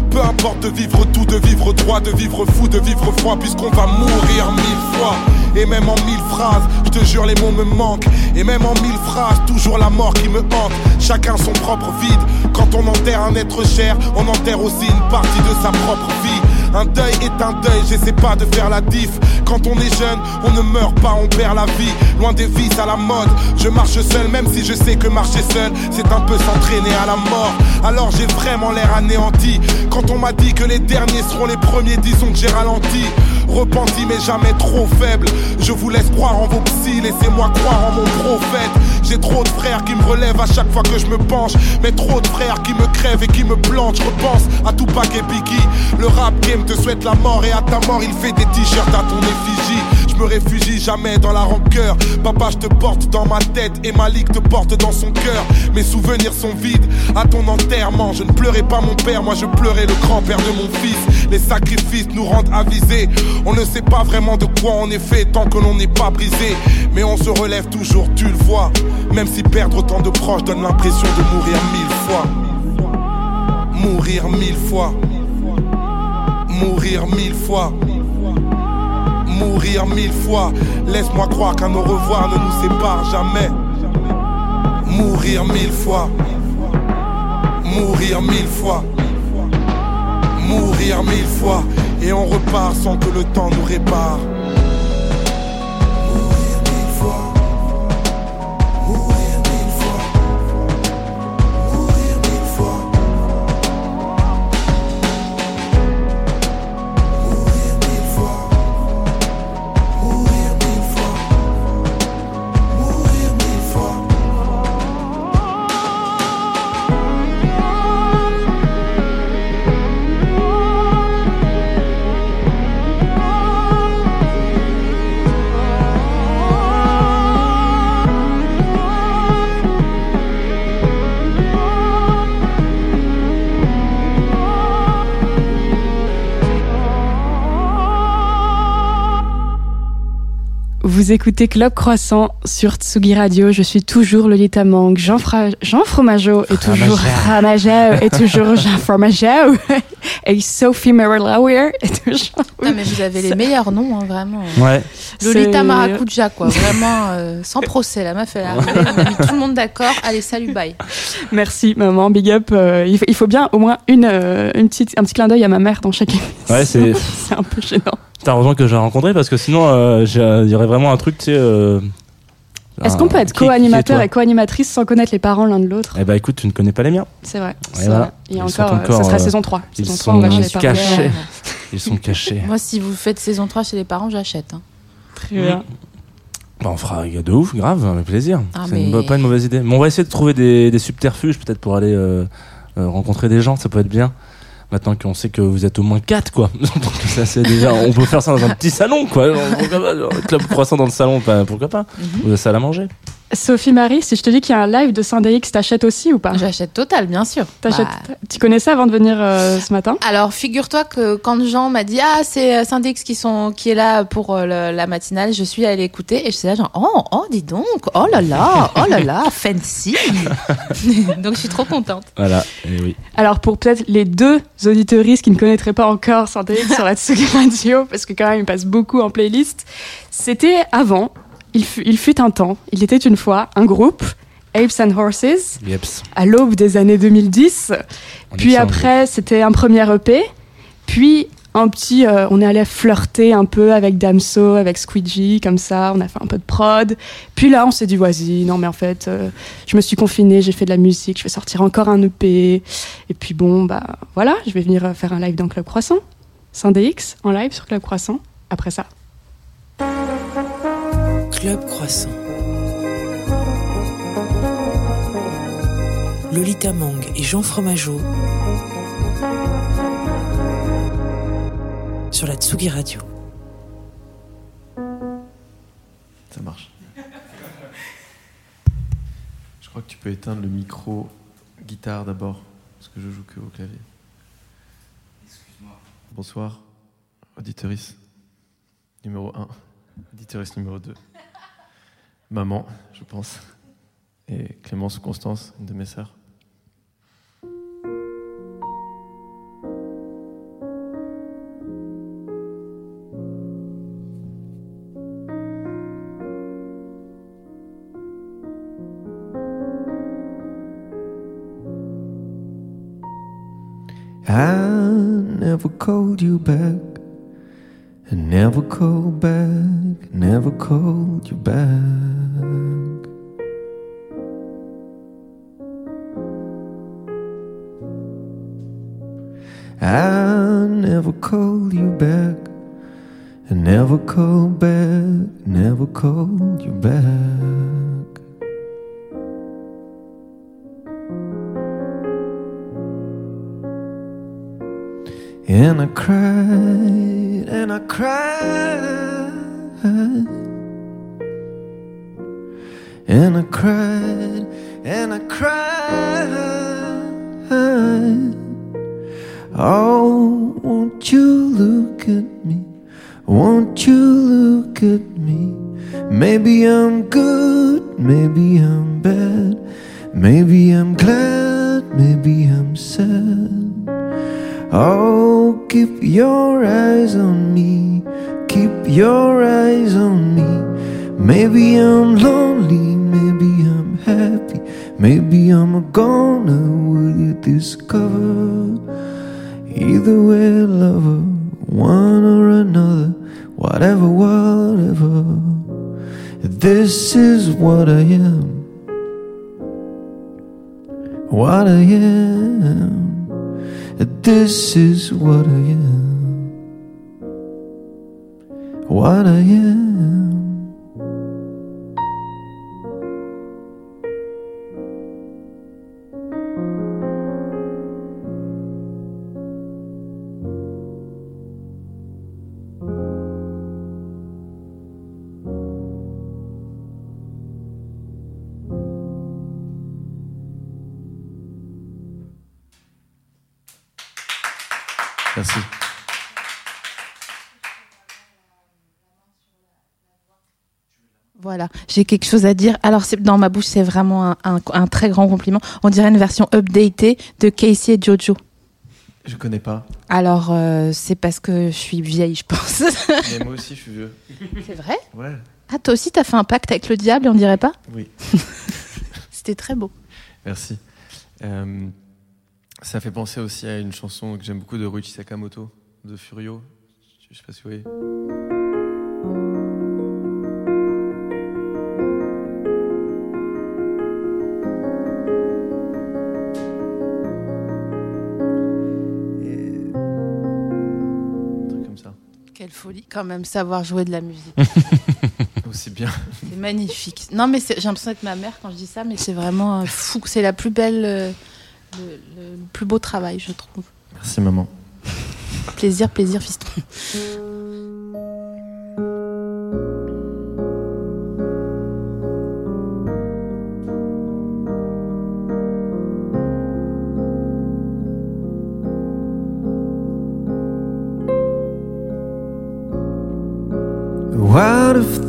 peu importe de vivre tout, de vivre droit, de vivre fou, de vivre froid, puisqu'on va mourir mille fois. Et même en mille phrases, je te jure, les mots me manquent. Et même en mille phrases, toujours la mort qui me hante. Chacun son propre vide. Quand on enterre un être cher, on enterre aussi une partie de sa propre vie. Un deuil est un deuil, j'essaie pas de faire la diff. Quand on est jeune, on ne meurt pas, on perd la vie. Loin des vices à la mode, je marche seul, même si je sais que marcher seul, c'est un peu s'entraîner à la mort. Alors j'ai vraiment l'air anéanti. Quand on m'a dit que les derniers seront les premiers, disons que j'ai ralenti. Repenti mais jamais trop faible. Je vous laisse croire en vos psys, laissez-moi croire en mon prophète. J'ai trop de frères qui me relèvent à chaque fois que je me penche. Mais trop de frères qui me crèvent et qui me plantent. Je repense à Tupac et Biggie. Le rap game te souhaite la mort et à ta mort il fait des t-shirts à ton effigie. Me réfugie jamais dans la rancœur. Papa, je te porte dans ma tête et Malik te porte dans son cœur. Mes souvenirs sont vides. À ton enterrement, je ne pleurais pas mon père, moi je pleurais le grand-père de mon fils. Les sacrifices nous rendent avisés. On ne sait pas vraiment de quoi on est fait tant que l'on n'est pas brisé. Mais on se relève toujours, tu le vois. Même si perdre autant de proches donne l'impression de. Mourir mille fois. Mourir mille fois. Mourir mille fois. Laisse-moi croire qu'un au revoir ne nous sépare jamais. Mourir mille fois. Mourir mille fois. Mourir mille fois. Et on repart sans que le temps nous répare. Vous écoutez Club Croissant sur Tsugi Radio. Je suis toujours Lolita Mang, Jean, Jean Fromageau est toujours Fromageau et toujours Jean Fromageau (laughs) et Sophie Merlauer est toujours. Ah, mais vous avez les meilleurs noms, hein, vraiment. Ouais. Lolita Maracuja, quoi. (laughs) Vraiment, euh, sans procès. La meuf, elle a, on a (laughs) mis tout le monde d'accord. Allez, salut, bye. Merci, maman. Big up. Euh, il, faut, bien au moins une, euh, une petite, un petit clin d'œil à ma mère dans chaque émission. Ouais, c'est. c'est un peu gênant. T'as heureusement que j'ai rencontré parce que sinon, euh, il y aurait vraiment un truc, tu sais. Euh, Est-ce qu'on peut être co-animateur et co-animatrice sans connaître les parents l'un de l'autre? Eh bah écoute, tu ne connais pas les miens. C'est vrai. Voilà. Il y a encore, encore, ça sera euh, saison 3. Ils saison sont 3, on va chez cachés. (laughs) Ils sont cachés. Moi, si vous faites saison 3 chez les parents, j'achète. Hein. Très bien. Bah, on fera de ouf, grave, avec plaisir. Ah, c'est pas une mauvaise idée. Mais on va essayer de trouver des, des subterfuges peut-être pour aller rencontrer des gens, ça peut être bien maintenant qu'on sait que vous êtes au moins 4 quoi. (laughs) Ça c'est déjà on peut faire ça dans un petit salon quoi. Club croissant dans le salon pourquoi pas. Mhm. vous avez ça à manger Sophie Marie, si je te dis qu'il y a un live de Saint-Dix, t'achètes aussi ou pas? J'achète total, bien sûr. Bah. Tu connaissais avant de venir euh, ce matin? Alors, figure-toi que quand Jean m'a dit ah c'est euh, Saint-Dix qui sont qui est là pour euh, la matinale, je suis allée écouter et je suis là genre oh oh dis donc oh là là oh là là (laughs) fancy. (laughs) donc je suis trop contente. Voilà. Et oui. Alors pour peut-être les deux auditeuristes qui ne connaîtraient pas encore Saint-Dix sur la Tsugi Radio, parce que quand même il passe beaucoup en playlist, c'était avant il fut, un temps, il était une fois un groupe, Apes and Horses, à l'aube des années 2010. puis après, c'était un premier EP. Puis un petit, euh, on est allé flirter un peu avec Damso, avec Squeegee, comme ça, on a fait un peu de prod. Puis là, on s'est dit, vas-y, non mais en fait, euh, je me suis confinée, j'ai fait de la musique, je vais sortir encore un EP. Et puis bon, bah voilà, je vais venir faire un live dans Club Croissant. Saint-DX, en live sur Club Croissant, après ça. Club Croissant. Lolita Mang et Jean Fromageau sur la Tsugi Radio. Ça marche. Je crois que tu peux éteindre le micro guitare d'abord, parce que je joue que au clavier. Excuse-moi. Bonsoir, auditeurice numéro 1, auditeurice numéro 2 maman, je pense, et Clémence Constance, une de mes sœurs. I never called you back and never called back, never called you back. I never called you back. and never called back, never called you back. And I cried, and I cried, and I cried, and I cried. Oh, won't you look at me? Won't you look at me? Maybe I'm good, maybe I'm bad, maybe I'm glad, maybe I'm sad. Oh, keep your eyes on me, keep your eyes on me. Maybe I'm lonely, maybe I'm happy, maybe I'm a goner. Will you discover? Either way, lover, one or another, whatever, whatever. This is what I am. What I am. This is what I am. What I am. J'ai quelque chose à dire. Alors, dans ma bouche, c'est vraiment un, un, très grand compliment. On dirait une version updatée de Casey et Jojo. Je connais pas. Alors, euh, c'est parce que je suis vieille, je pense. Mais moi aussi, je suis vieux. (laughs) C'est vrai? Ouais. Ah, toi aussi, t'as fait un pacte avec le diable, on dirait pas? Oui. (laughs) C'était très beau. Merci. Euh, ça fait penser aussi à une chanson que j'aime beaucoup de Ruichi Sakamoto, de Furio. Je sais pas si vous voyez. Quelle folie, quand même, savoir jouer de la musique. (laughs) Aussi bien. C'est magnifique. Non, mais j'ai l'impression d'être ma mère quand je dis ça, mais c'est vraiment fou. C'est la plus belle, euh, le, plus beau travail, je trouve. Merci, maman. Plaisir, plaisir, fiston.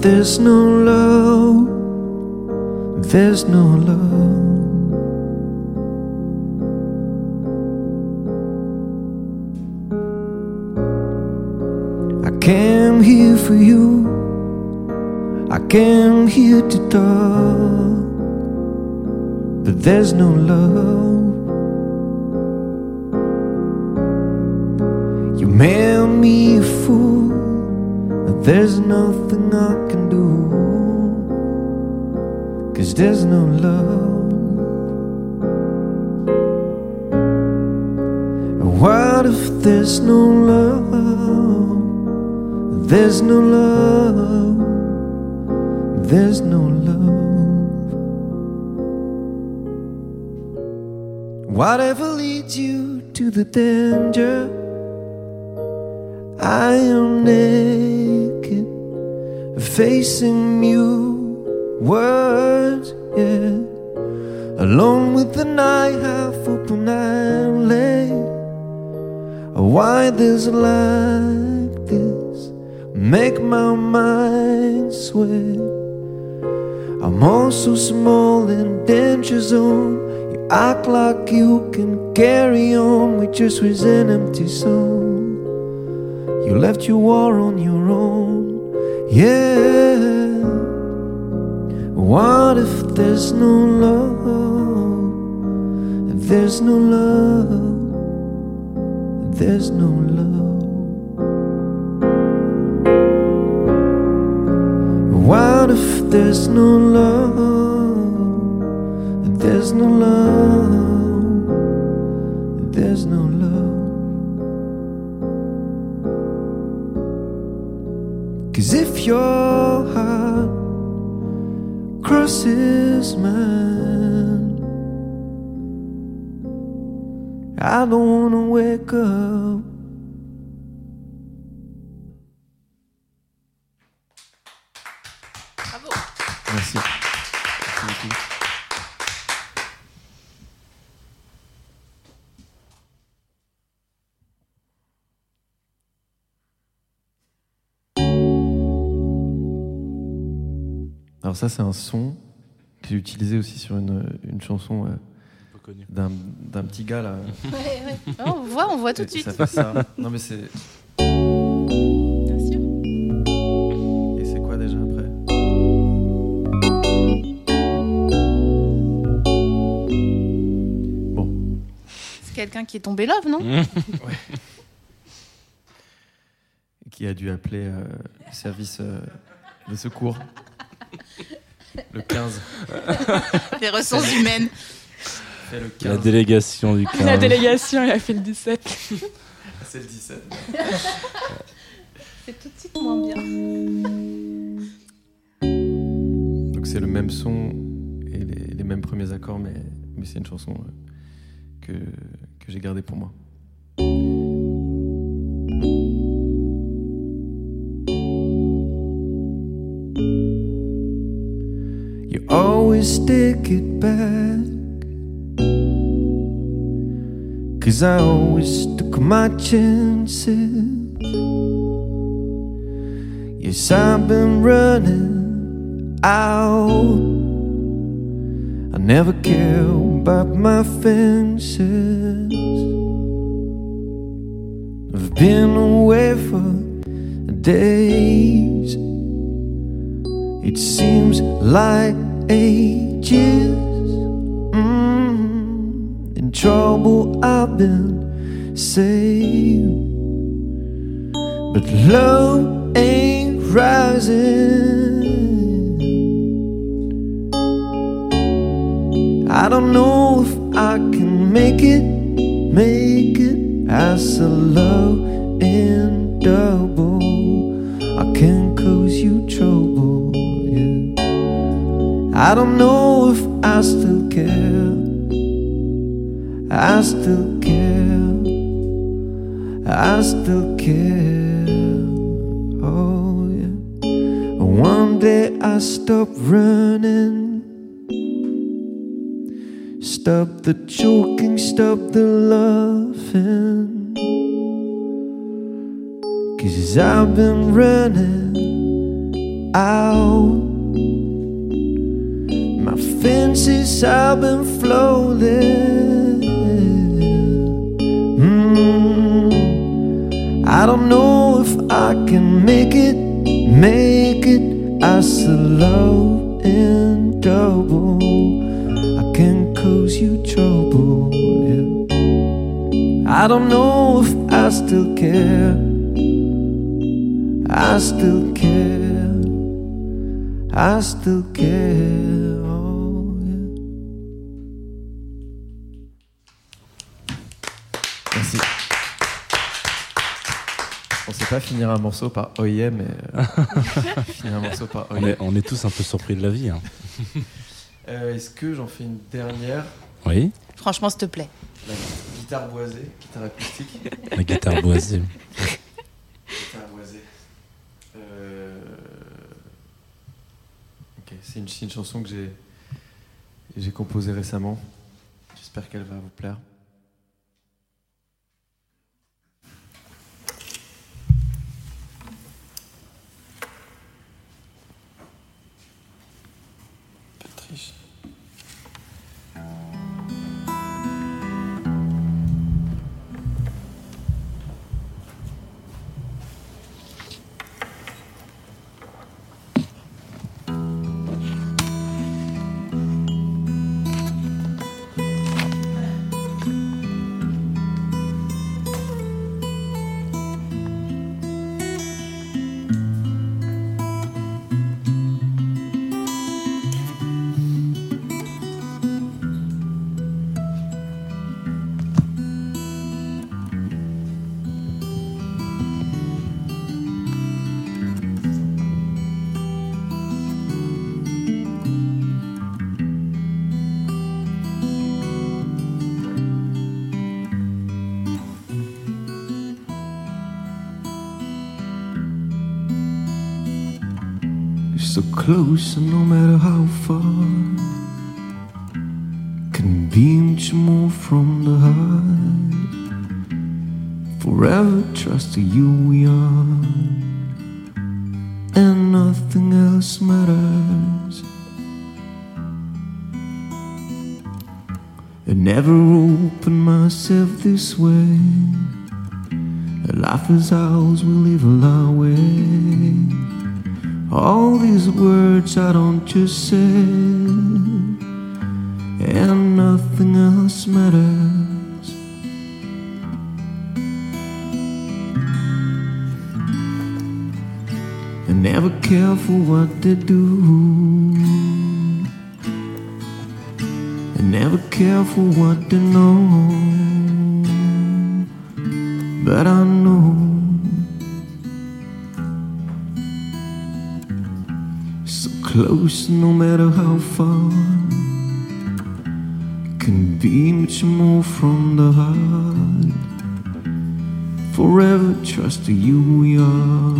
There's no love? There's no love. I came here for you. I came here to talk. But there's no love. You made me a fool. There's nothing I can do. Cause there's no love. What if there's no love? There's no love. There's no love. Whatever leads you to the danger I am naked, facing you, words, yeah. Alone with the night, half open eyelid. Why this like this? Make my mind sweat. I'm also small in danger zone. You act like you can carry on with just with an empty soul. You left your war on your own, yeah. What if there's no love? If there's no love, there's no love. What if there's no love? There's no love, your heart crosses mine, I don't wanna wake up. Bravo. Merci. Merci Alors ça, c'est un son que j'ai utilisé aussi sur une, une chanson euh, d'un, d'un petit gars là. Ouais, ouais. Oh, on voit, on voit tout de suite. Ça fait ça. (laughs) Non mais c'est. Bien sûr. Et c'est quoi déjà après? Bon. C'est quelqu'un qui est tombé love, non? (laughs) Ouais. Qui a dû appeler euh, le service euh, de secours. Le 15. (laughs) Les ressources humaines. La 15. délégation du 15. La délégation, il a fait le 17. C'est le 17. C'est tout de suite moins bien. Donc c'est le même son et les, les mêmes premiers accords, mais, mais c'est une chanson euh, que, que j'ai gardée pour moi. Always take it back. Cause I always took my chances. Yes, I've been running, out. I never care about my fences. I've been away for days. It seems like ages. Mm, in trouble, I've been saved. But love ain't rising. I don't know if I can make it, make it as a love in I don't know if I still care. I still care. I still care. Oh, yeah. One day I stop running. Stop the choking, stop the laughing. Cause I've been running out. Fences have been floating. Mm, I don't know if I can make it, make it. I love in double. I can cause you trouble. Yeah. I don't know if I still care. I still care. I still care. Finir un morceau par Oye, mais euh, (laughs) finir un morceau par On est, on est tous un peu surpris de la vie. hein. (laughs) Euh, Est-ce que j'en fais une dernière? Oui, Franchement, s'il te plaît. La guitare boisée, guitare acoustique. la guitare boisée. Guitare boisée. Euh, Ok, c'est une, chanson que j'ai j'ai composée récemment. J'espère qu'elle va vous plaire. So close, and no matter how far, can be much more from the heart. Forever trusting you, we are, and nothing else matters. I never opened myself this way. Life is ours, we live our way. These words I don't just say, and nothing else matters. I never care for what they do. I never care for what they know. But I close no matter how far. Can be much more from the heart. Forever trusting you we are,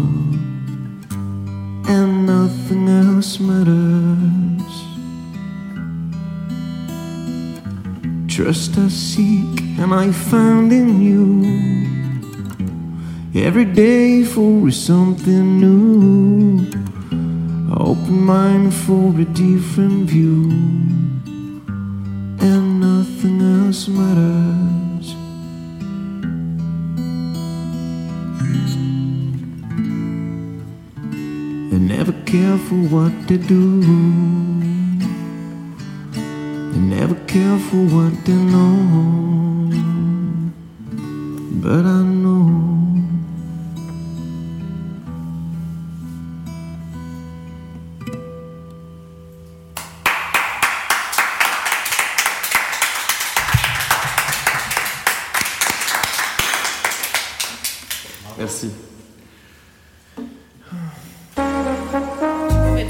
and nothing else matters. Trust I seek, and I found in you. Every day for something new. Mind for a different view, and nothing else matters. And never care for what they do, and never care for what they know.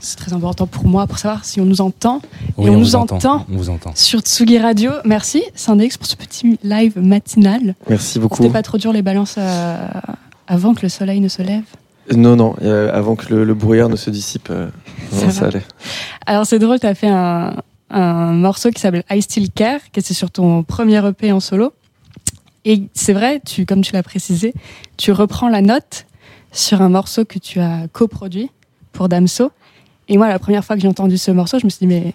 C'est très important pour moi pour savoir si on nous entend. Oui, et on, on nous entend. entend, On vous entend. sur Tsugi Radio. Merci, Syndex, pour ce petit live matinal. Merci beaucoup. C'était pas trop dur les balances euh, avant que le soleil ne se lève? Non, non, euh, avant que le, le brouillard ne se dissipe, euh, Ça non, ça va. allait. Alors c'est drôle, tu as fait un, un morceau qui s'appelle I Still Care, qui était sur ton premier EP en solo. Et c'est vrai, tu, comme tu l'as précisé, tu reprends la note sur un morceau que tu as coproduit pour Damso. Et moi, la première fois que j'ai entendu ce morceau, je me suis dit, mais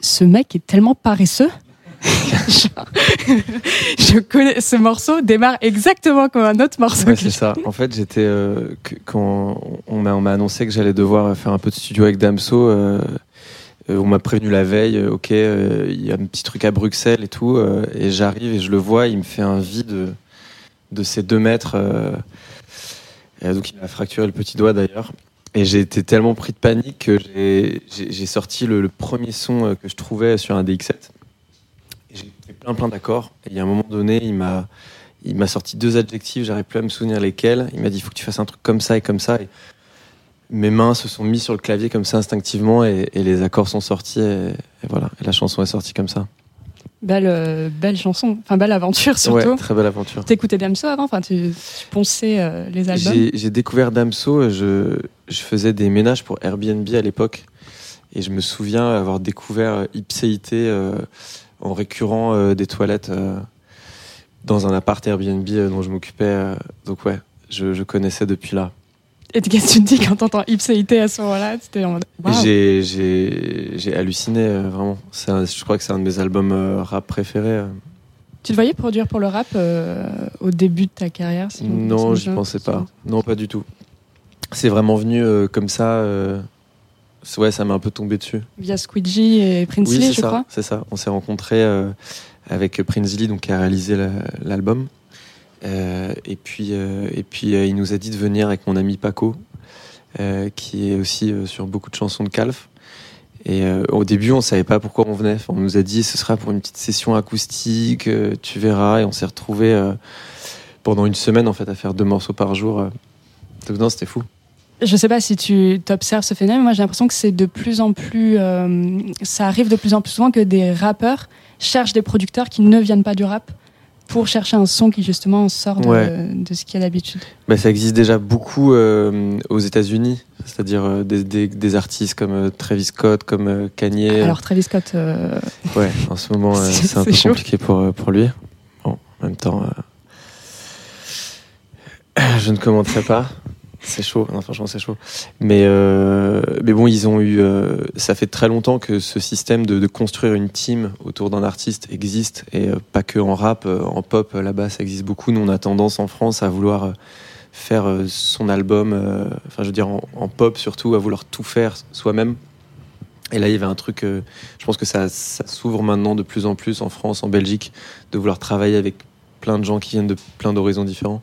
ce mec est tellement paresseux. (laughs) (laughs) Je connais ce morceau démarre exactement comme un autre morceau. Ouais, c'est ça. En fait, j'étais euh, quand on m'a on m'a annoncé que j'allais devoir faire un peu de studio avec Damso. euh, euh, on m'a prévenu la veille. ok, euh, il y a un petit truc à Bruxelles et tout. et j'arrive et je le vois. Il me fait un vide de, ces deux mètres. et donc il m'a fracturé le petit doigt d'ailleurs. Et j'ai été tellement pris de panique que j'ai- sorti le, premier son euh, que je trouvais sur un DX7. Et j'ai fait plein plein d'accords. Et a un moment donné, il m'a il m'a sorti deux adjectifs, j'arrive plus à me souvenir lesquels. Il m'a dit il faut que tu fasses un truc comme ça et comme ça. Mes mains se sont mises sur le clavier comme ça instinctivement et, les accords sont sortis et, et voilà. Et la chanson est sortie comme ça. Belle, euh, belle chanson, enfin belle aventure surtout. Ouais, très belle aventure. T'écoutais Damso avant, enfin tu, tu ponçais euh, les albums. J'ai découvert Damso, je, je faisais des ménages pour Airbnb à l'époque. Et je me souviens avoir découvert Ipséité euh, en récurrent euh, des toilettes euh, dans un appart Airbnb euh, dont je m'occupais. euh, donc ouais, je, je connaissais depuis là. Et qu'est-ce que tu te dis quand t'entends Ipséité à ce moment-là? C'était en mode. J'ai, halluciné, euh, vraiment. Un- je crois que c'est un de mes albums euh, rap préférés. euh. Tu te voyais produire pour le rap euh, au début de ta carrière si on- si Non, veut pensais pas. Non, pas du tout. C'est vraiment venu comme ça. Ouais, ça m'a un peu tombé dessus. Via Squeegee et Princely, oui, je ça, crois. c'est ça. On s'est rencontrés avec Prince Lee, donc qui a réalisé la- l'album. Et puis, euh, et puis euh, il nous a dit de venir avec mon ami Paco, euh, qui est aussi euh, sur beaucoup de chansons de Calf. Et euh, au début, on savait pas pourquoi on venait. On nous a dit ce sera pour une petite session acoustique, euh, tu verras. Et on s'est retrouvés euh, pendant une semaine en fait à faire deux morceaux par jour. euh. Donc non, c'était fou. Je sais pas si tu t'observes ce phénomène, moi j'ai l'impression que c'est de plus en plus. euh, ça arrive de plus en plus souvent que des rappeurs cherchent des producteurs qui ne viennent pas du rap pour chercher un son qui justement sort de, Ouais. de ce qu'il y a d'habitude. Bah, ça existe déjà beaucoup euh, aux États-Unis, c'est-à-dire euh, des, des- des artistes comme euh, Travis Scott, comme Kanye. Alors Travis Scott, Ouais, en ce moment, (laughs) C'est- un peu chaud. compliqué pour, pour lui. Bon, en même temps, je ne commenterai pas. C'est chaud, non, franchement, c'est chaud. Mais, euh, mais bon, ils ont eu. euh, ça fait très longtemps que ce système de, construire une team autour d'un artiste existe, et euh, pas que en rap, en pop, là-bas, ça existe beaucoup. Nous, on a tendance en France à vouloir faire son album, enfin, je veux dire, en, en pop surtout, à vouloir tout faire soi-même. Et là, il y avait un truc, je pense que ça, ça s'ouvre maintenant de plus en plus en France, en Belgique, de vouloir travailler avec plein de gens qui viennent de plein d'horizons différents.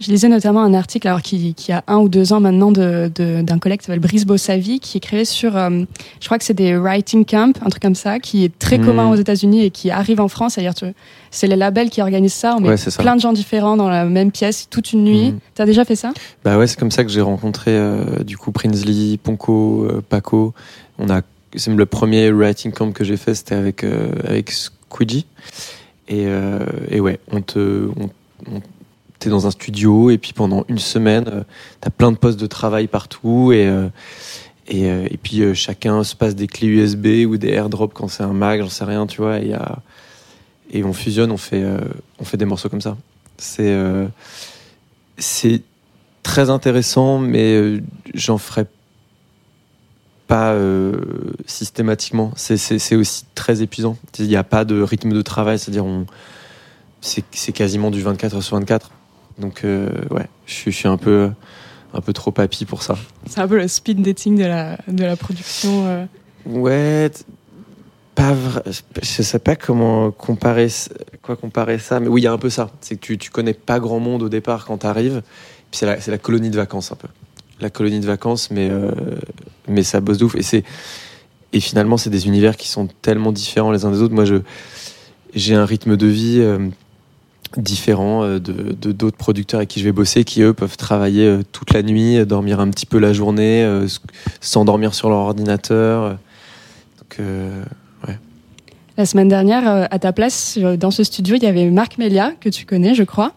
Je lisais notamment un article alors qui, qui a un ou deux ans maintenant de- de- d'un collègue qui s'appelle Brice Bossavi qui écrivait sur, euh, je crois que c'est des writing camps, un truc comme ça, qui est très Mhm. commun aux États-Unis et qui arrive en France. C'est-à-dire, c'est les labels qui organisent ça. On met Ouais, plein de gens différents dans la même pièce toute une nuit. Mhm. T'as déjà fait ça? Bah ouais, c'est comme ça que j'ai rencontré euh, du coup Prinsley, Ponko, euh, Paco. On a, c'est le premier writing camp que j'ai fait, c'était avec avec Squeegee. Et, et ouais, on te, on, t'es dans un studio et puis pendant une semaine, t'as plein de postes de travail partout et et, et puis chacun se passe des clés USB ou des AirDrop quand c'est un Mac, j'en sais rien, tu vois. Et, et on fusionne, on fait, on fait des morceaux comme ça. C'est c'est très intéressant, mais euh, j'en ferai pas euh, systématiquement. C'est aussi très épuisant. Il n'y a pas de rythme de travail, c'est-à-dire on c'est quasiment du 24 sur 24. Donc euh, ouais, je, suis un peu un peu trop papy pour ça. C'est un peu le speed dating de la de la production. Ouais, pas vrai. Je sais pas comment comparer quoi comparer ça, mais oui, il y a un peu ça. C'est que tu tu connais pas grand monde au départ quand tu arrives c'est la, la, colonie de vacances un peu. La colonie de vacances, mais, euh, mais ça bosse de ouf. Et, c'est, et finalement, c'est des univers qui sont tellement différents les uns des autres. Moi, je, j'ai un rythme de vie euh, différent euh, de, d'autres producteurs avec qui je vais bosser, qui eux peuvent travailler toute la nuit, dormir un petit peu la journée, s'endormir sur leur ordinateur. Donc, la semaine dernière, euh, à ta place, euh, dans ce studio, il y avait Marc Melia, que tu connais, je crois.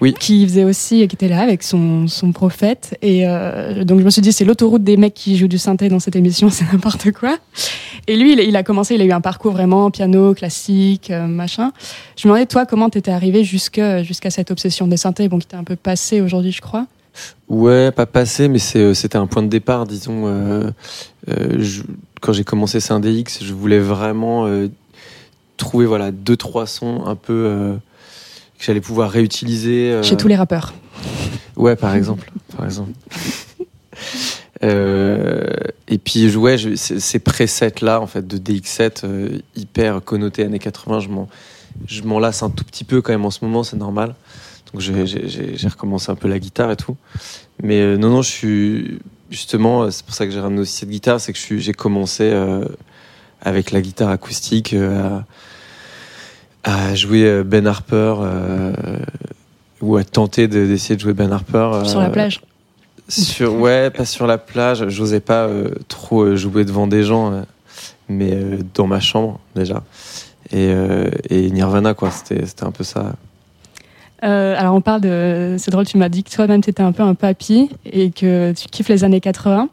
Oui. Qui faisait aussi, qui était là avec son, son prophète. Et euh, donc, je me suis dit, c'est l'autoroute des mecs qui jouent du synthé dans cette émission, (laughs) c'est n'importe quoi. Et lui, il, a commencé, il a eu un parcours vraiment piano, classique, machin. Je me demandais, toi, comment t'étais arrivé jusqu'à cette obsession des synthés, bon, qui t'est un peu passé aujourd'hui, je crois. Ouais, pas passé, mais c'était un point de départ, disons. quand j'ai commencé CinDX, je voulais vraiment trouver voilà deux trois sons un peu euh, que j'allais pouvoir réutiliser euh. chez tous les rappeurs. Ouais, par exemple, par exemple. (laughs) Euh, et puis ouais, ces presets là en fait de DX7 hyper connotés années 80, je m'en je m'en lasse un tout petit peu quand même en ce moment, c'est normal. Donc j'ai recommencé un peu la guitare et tout. Mais non non, je suis justement, c'est pour ça que j'ai ramené aussi cette guitare, c'est que j'ai commencé avec la guitare acoustique à, à jouer euh, Ben Harper euh, ou à tenter d'essayer de, jouer Ben Harper. sur la euh, plage sur, (laughs) Ouais, pas sur la plage. J'osais pas trop jouer devant des gens, mais dans ma chambre déjà. Et, et Nirvana, quoi, c'était un peu ça. alors on parle de... C'est drôle, tu m'as dit que toi-même tu étais un peu un papy et que tu kiffes les années 80.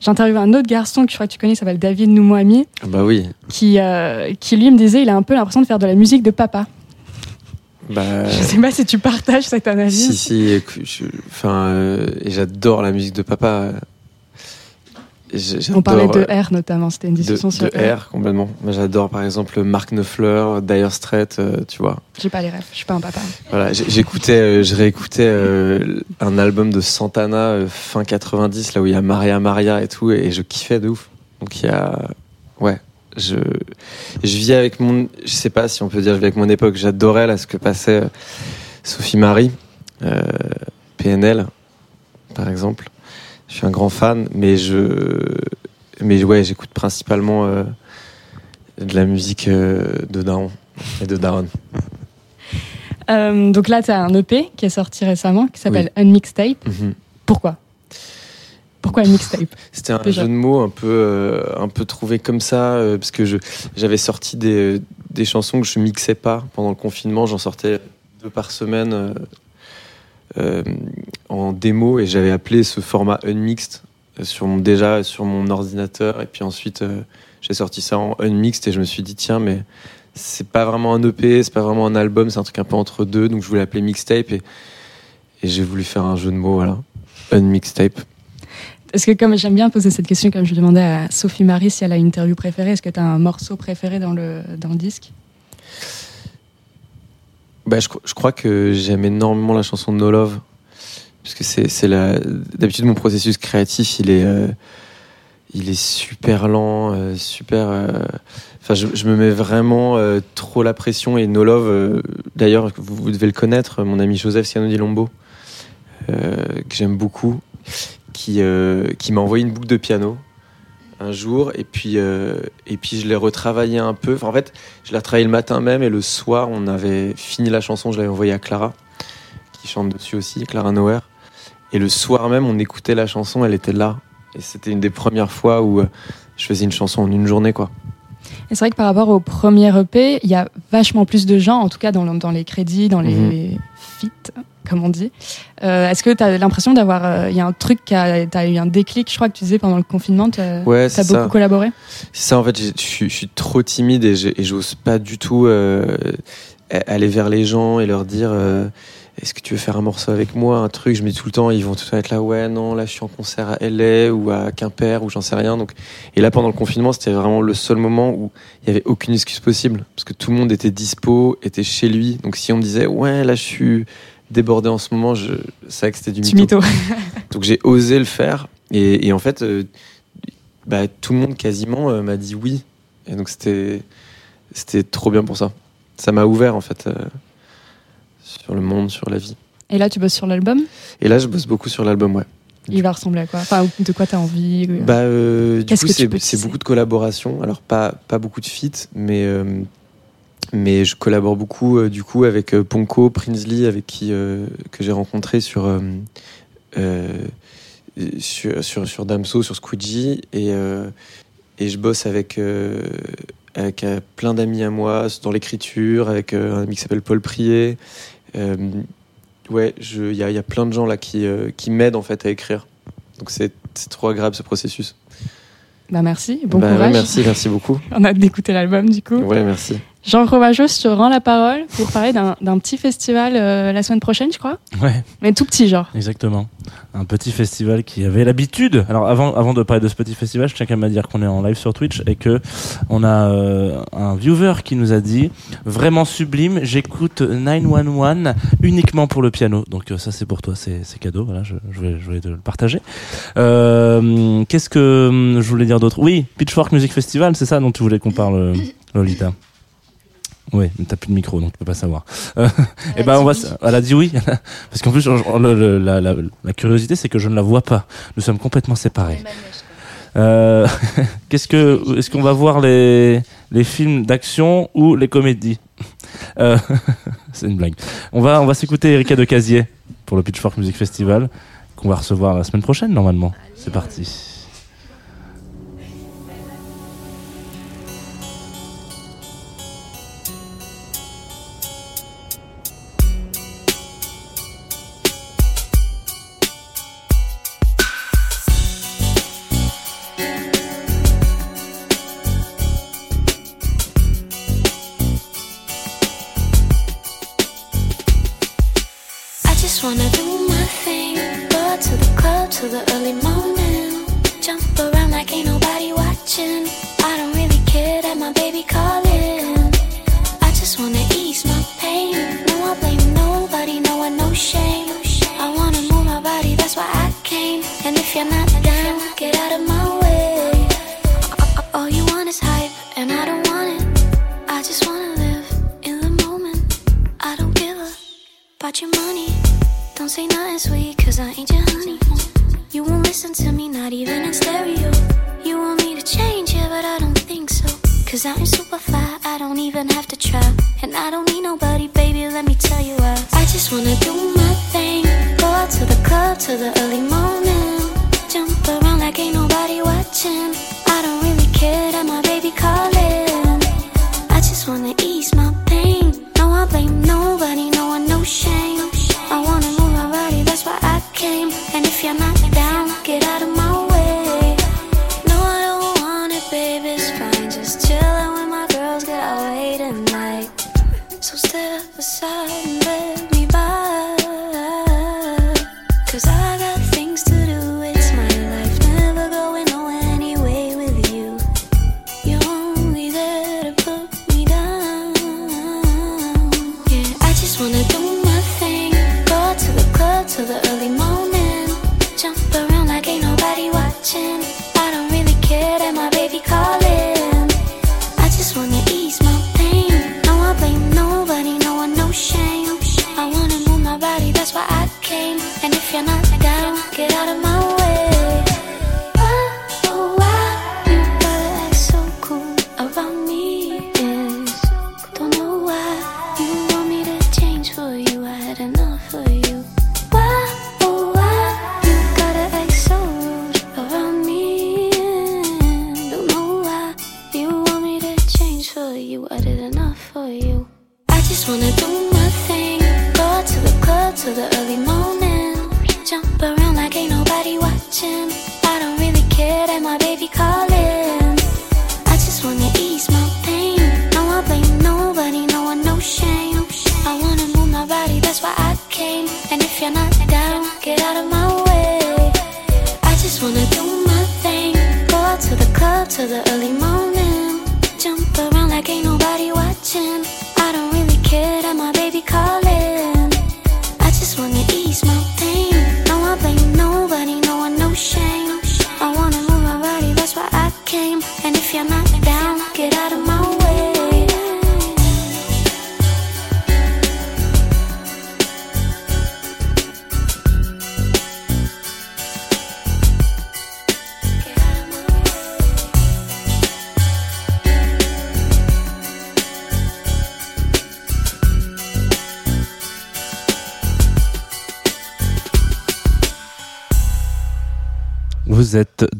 J'ai interviewé un autre garçon que je crois que tu connais, s'appelle David Noumouami. Ah bah oui. Qui, euh, qui lui me disait, il a un peu l'impression de faire de la musique de papa. Bah, je sais pas si tu partages cette analyse. Si, si. enfin, euh, j'adore la musique de papa. On parlait de R notamment, c'était une discussion sur de R. complètement. J'adore par exemple Mark Knopfler, Dire Straits, euh, tu vois. J'ai pas les rêves, je suis pas un papa. Voilà, j'écoutais, euh, je réécoutais euh, un album de Santana fin 90 là où il y a Maria Maria et tout et je kiffais de ouf. Donc il y a, je, je vis avec mon, je sais pas si on peut dire je vis avec mon époque. J'adorais là ce que passait Sophie Marie, PNL par exemple. Je suis un grand fan, mais je, mais ouais, j'écoute principalement euh, de la musique euh, de Daron et de Daron. Euh, donc là, tu as un EP qui est sorti récemment qui s'appelle Unmixtape. Mhm. Pourquoi? Pourquoi un mixtape (laughs) C'était un jeu de mots un peu, un peu trouvé comme ça, parce que j'avais sorti des, des, chansons que je mixais pas pendant le confinement. J'en sortais deux par semaine euh, en démo et j'avais appelé ce format unmixed sur mon, déjà sur mon ordinateur et puis ensuite euh, j'ai sorti ça en unmixed et je me suis dit tiens mais c'est pas vraiment un EP, c'est pas vraiment un album, c'est un truc un peu entre deux donc je voulais appeler mixtape et, et j'ai voulu faire un jeu de mots voilà, unmixtape. Est-ce que comme j'aime bien poser cette question comme je demandais à Sophie Marie si elle a une interview préférée, est-ce que tu as un morceau préféré dans le dans le disque? Bah, je, crois que j'aime énormément la chanson No Love. Parce que c'est la. D'habitude, mon processus créatif, il est. Euh, il est super lent, euh, super. Euh, je, me mets vraiment trop la pression et No Love. D'ailleurs, vous, vous, devez le connaître, mon ami Joseph Ciano Lombo, que j'aime beaucoup, qui, qui m'a envoyé une boucle de piano un jour et puis euh, et puis je l'ai retravaillé un peu. en fait, je l'ai retravaillé le matin même et le soir, on avait fini la chanson, je l'avais envoyée à Clara qui chante dessus aussi, Clara Noer. Et le soir même, on écoutait la chanson, elle était là et c'était une des premières fois où euh, je faisais une chanson en une journée quoi. Et c'est vrai que par rapport au premier EP, il y a vachement plus de gens, en tout cas dans, dans les crédits, dans les Mhm. feats, comme on dit. Euh, Est-ce que tu as l'impression d'avoir. euh, Il y a un truc qui a. Tu as eu un déclic, je crois que tu disais pendant le confinement. Tu as, Ouais, c'est beaucoup ça. collaboré? C'est ça, en fait, je suis- trop timide et j'ose pas du tout euh, aller vers les gens et leur dire euh, est-ce que tu veux faire un morceau avec moi, un truc? Je me dis tout le temps, ils vont tout le temps être là, ouais, non, là je suis en concert à LA ou à Quimper ou j'en sais rien. Donc, et là, pendant le confinement, c'était vraiment le seul moment où il y avait aucune excuse possible parce que tout le monde était dispo, était chez lui. Donc, si on me disait, ouais, là je suis débordé en ce moment, je savais que c'était du mytho. mytho. (laughs) Donc j'ai osé le faire et, et en fait, euh, bah, tout le monde quasiment euh, m'a dit oui. Et donc c'était c'était trop bien pour ça. Ça m'a ouvert en fait euh, sur le monde, sur la vie. Et là, tu bosses sur l'album? Et là, je bosse beaucoup sur l'album, ouais. Il va ressembler à quoi? Enfin, de quoi tu as envie? Bah, du Qu'est-ce coup, c'est beaucoup de collaborations. Alors pas pas beaucoup de feats, mais mais je collabore beaucoup euh, du coup avec euh, Ponko, Prinsley, avec qui euh, que j'ai rencontré sur euh, sur, sur sur Damso, sur Squeegee et et je bosse avec avec plein d'amis à moi dans l'écriture, avec un ami qui s'appelle Paul Prier. Ouais, il y a, il y a plein de gens là qui, qui m'aident en fait à écrire. Donc c'est c'est trop agréable ce processus. Bah, merci. Bon Bah ouais, courage. merci, merci beaucoup. (laughs) On a hâte d'écouter l'album, du coup. Ouais, merci. Jean Fromageau, je te rends la parole pour parler d'un petit festival euh, la semaine prochaine, je crois. Ouais. Mais tout petit, genre. Exactement. Un petit festival qui avait l'habitude. Alors avant, avant de parler de ce petit festival, je tiens quand même à dire qu'on est en live sur Twitch et que on a euh, un viewer qui nous a dit vraiment sublime. J'écoute 911 uniquement pour le piano. Donc euh, ça c'est pour toi, c'est cadeau. Voilà, je, je vais, je vais te le partager. Euh, Qu'est-ce que hum, je voulais dire d'autre? Oui, Pitchfork Music Festival, c'est ça dont tu voulais qu'on parle, euh, Lolita? Oui, mais t'as plus de micro, donc tu peux pas savoir. Euh, (laughs) et ben on va, elle a dit oui, (laughs) parce qu'en plus le- la, la- la curiosité c'est que je ne la vois pas. Nous sommes complètement séparés. Euh, (laughs) Qu'est-ce que, est-ce qu'on va voir les les films d'action ou les comédies? Euh, C'est une blague. On va on va s'écouter Erika de Casier pour le Pitchfork Music Festival qu'on va recevoir la semaine prochaine normalement. C'est parti. Just wanna do my thing. Go to the club till the early morning. Jump around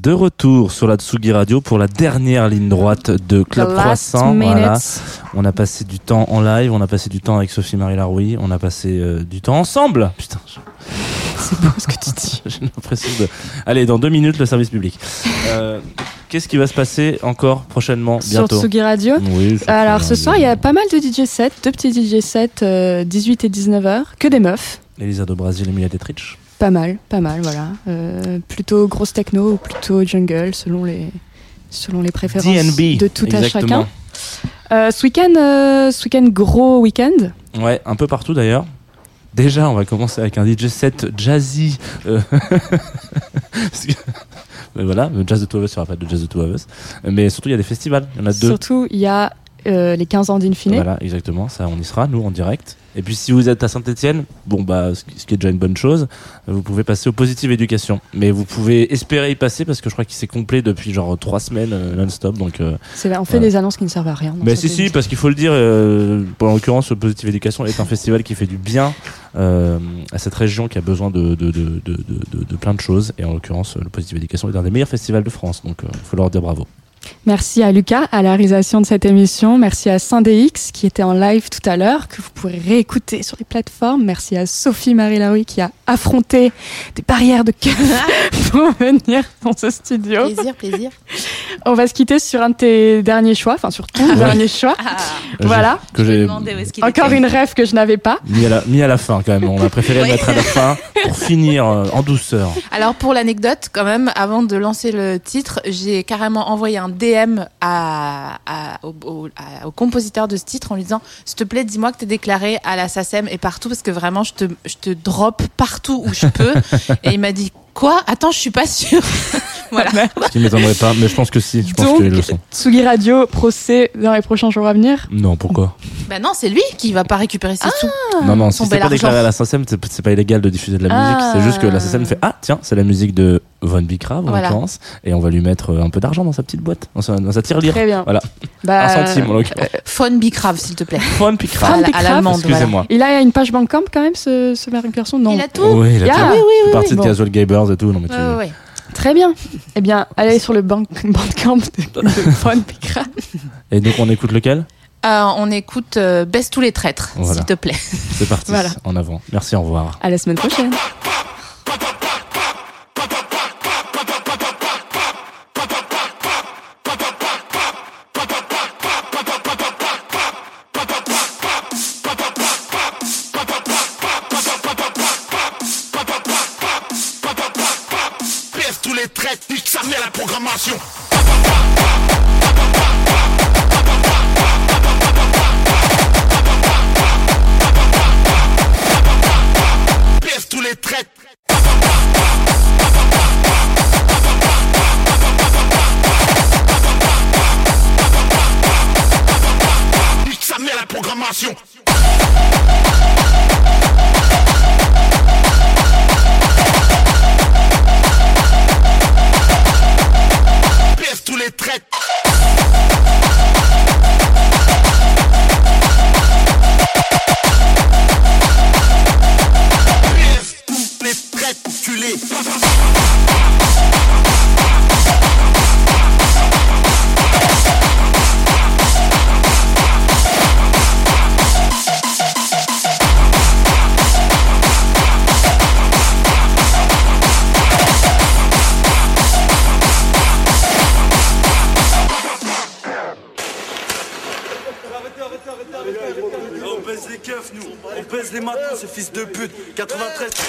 de retour sur la Tsugi Radio pour la dernière ligne droite de Club The Croissant. Voilà. On a passé du temps en live, on a passé du temps avec Sophie-Marie Laroui, on a passé euh, du temps ensemble. Putain, je- C'est beau ce que tu dis. (laughs) j'ai l'impression de. Allez, dans deux minutes, le service public. Euh, Qu'est-ce qui va se passer encore prochainement, Sur bientôt Tsugi Radio. Oui, sur Alors ce soir, il y a pas mal de DJ sets, deux petits DJ sets, euh, 18 et 19h, que des meufs. Elisa de Brasil, Emilia Detrich. Pas mal, pas mal, voilà. Euh, plutôt grosse techno ou plutôt jungle, selon les, selon les préférences DNB. de tout à exactement. chacun. Euh, ce week-end, euh, ce week-end gros week-end. Ouais, un peu partout d'ailleurs. Déjà, on va commencer avec un DJ set jazzy. (laughs) euh, voilà, le Jazz de Two of Us, il n'y aura pas de Jazz de Two of Us. Mais surtout, il y a des festivals. Il y en a deux. Surtout, il y a euh, les 15 ans d'Infine. Voilà, exactement. Ça, on y sera, nous, en direct. Et puis, si vous êtes à Saint-Etienne, bon, bah, ce qui est déjà une bonne chose, vous pouvez passer au Positive Education. Mais vous pouvez espérer y passer parce que je crois qu'il s'est complet depuis genre trois semaines euh, non-stop. Donc, euh, C'est- On fait des annonces qui ne servent à rien. mais si, si, parce qu'il faut le dire, euh, en l'occurrence, le Positive Education est un festival qui fait du bien euh, à cette région qui a besoin de, de, de, de, de, de plein de choses. Et en l'occurrence, le Positive Education est un des meilleurs festivals de France. Donc, il faut leur dire bravo. Merci à Lucas à la réalisation de cette émission. Merci à Saint-DX qui était en live tout à l'heure, que vous pourrez réécouter sur les plateformes. Merci à Sophie-Marie Laroui qui a affronté des barrières de cœur (laughs) pour (laughs) venir dans ce studio. Plaisir, plaisir. On va se quitter sur un de tes derniers choix, enfin sur ton Ouais. dernier choix. Ah, (laughs) Voilà. Que j'ai Encore était. une rêve que je n'avais pas. mis à, la, mis à la fin quand même. On a préféré Oui. mettre à la fin pour (laughs) finir euh, en douceur. Alors pour l'anecdote, quand même, avant de lancer le titre, j'ai carrément envoyé un DM à, à- au, au- à- au compositeur de ce titre en lui disant s'il te plaît, dis-moi que t'es déclaré à la SACEM et partout parce que vraiment je te, je te drop partout où je peux. et il m'a dit quoi? Attends, je suis pas sûre. (laughs) (laughs) voilà. Ce qui m'étonnerait pas, mais je pense que si. Je pense Donc, qu'ils le sont. Tsugi Radio, procès dans les prochains jours à venir. Non, pourquoi Bah non, c'est lui qui va pas récupérer ses sous. Non, non, son si c'est bel pas déclaré à la SACEM, c'est c'est pas illégal de diffuser de la musique. Ah. C'est juste que la SACEM fait Ah, tiens, c'est la musique de Von Bicrav en Voilà. l'occurrence. Et on va lui mettre euh, un peu d'argent dans sa petite boîte, dans sa, dans sa tirelire. Très bien. Voilà. Bah, Un centime en l'occurrence. Phone Bicrave, s'il te plaît. Von Bicrav. À, la- à l'allemande. Excusez-moi. Il a une page Bandcamp quand même, ce, ce Garçon Non. Il a tout. Oui, il a Ah, tout. oui, oui, Il fait oui, partie de Bon. Casual Gabers et tout. Non, mais tu... Ouais, ouais, ouais. Très bien. Eh bien, allez sur le bank, (laughs) Bandcamp de, de Bicrave. Et donc, on écoute lequel? Euh, on écoute euh, Baisse tous les traîtres, Voilà. s'il te plaît. C'est parti. Voilà. En avant. Merci, au revoir. À la semaine prochaine. Programmation. Fils de pute. 93.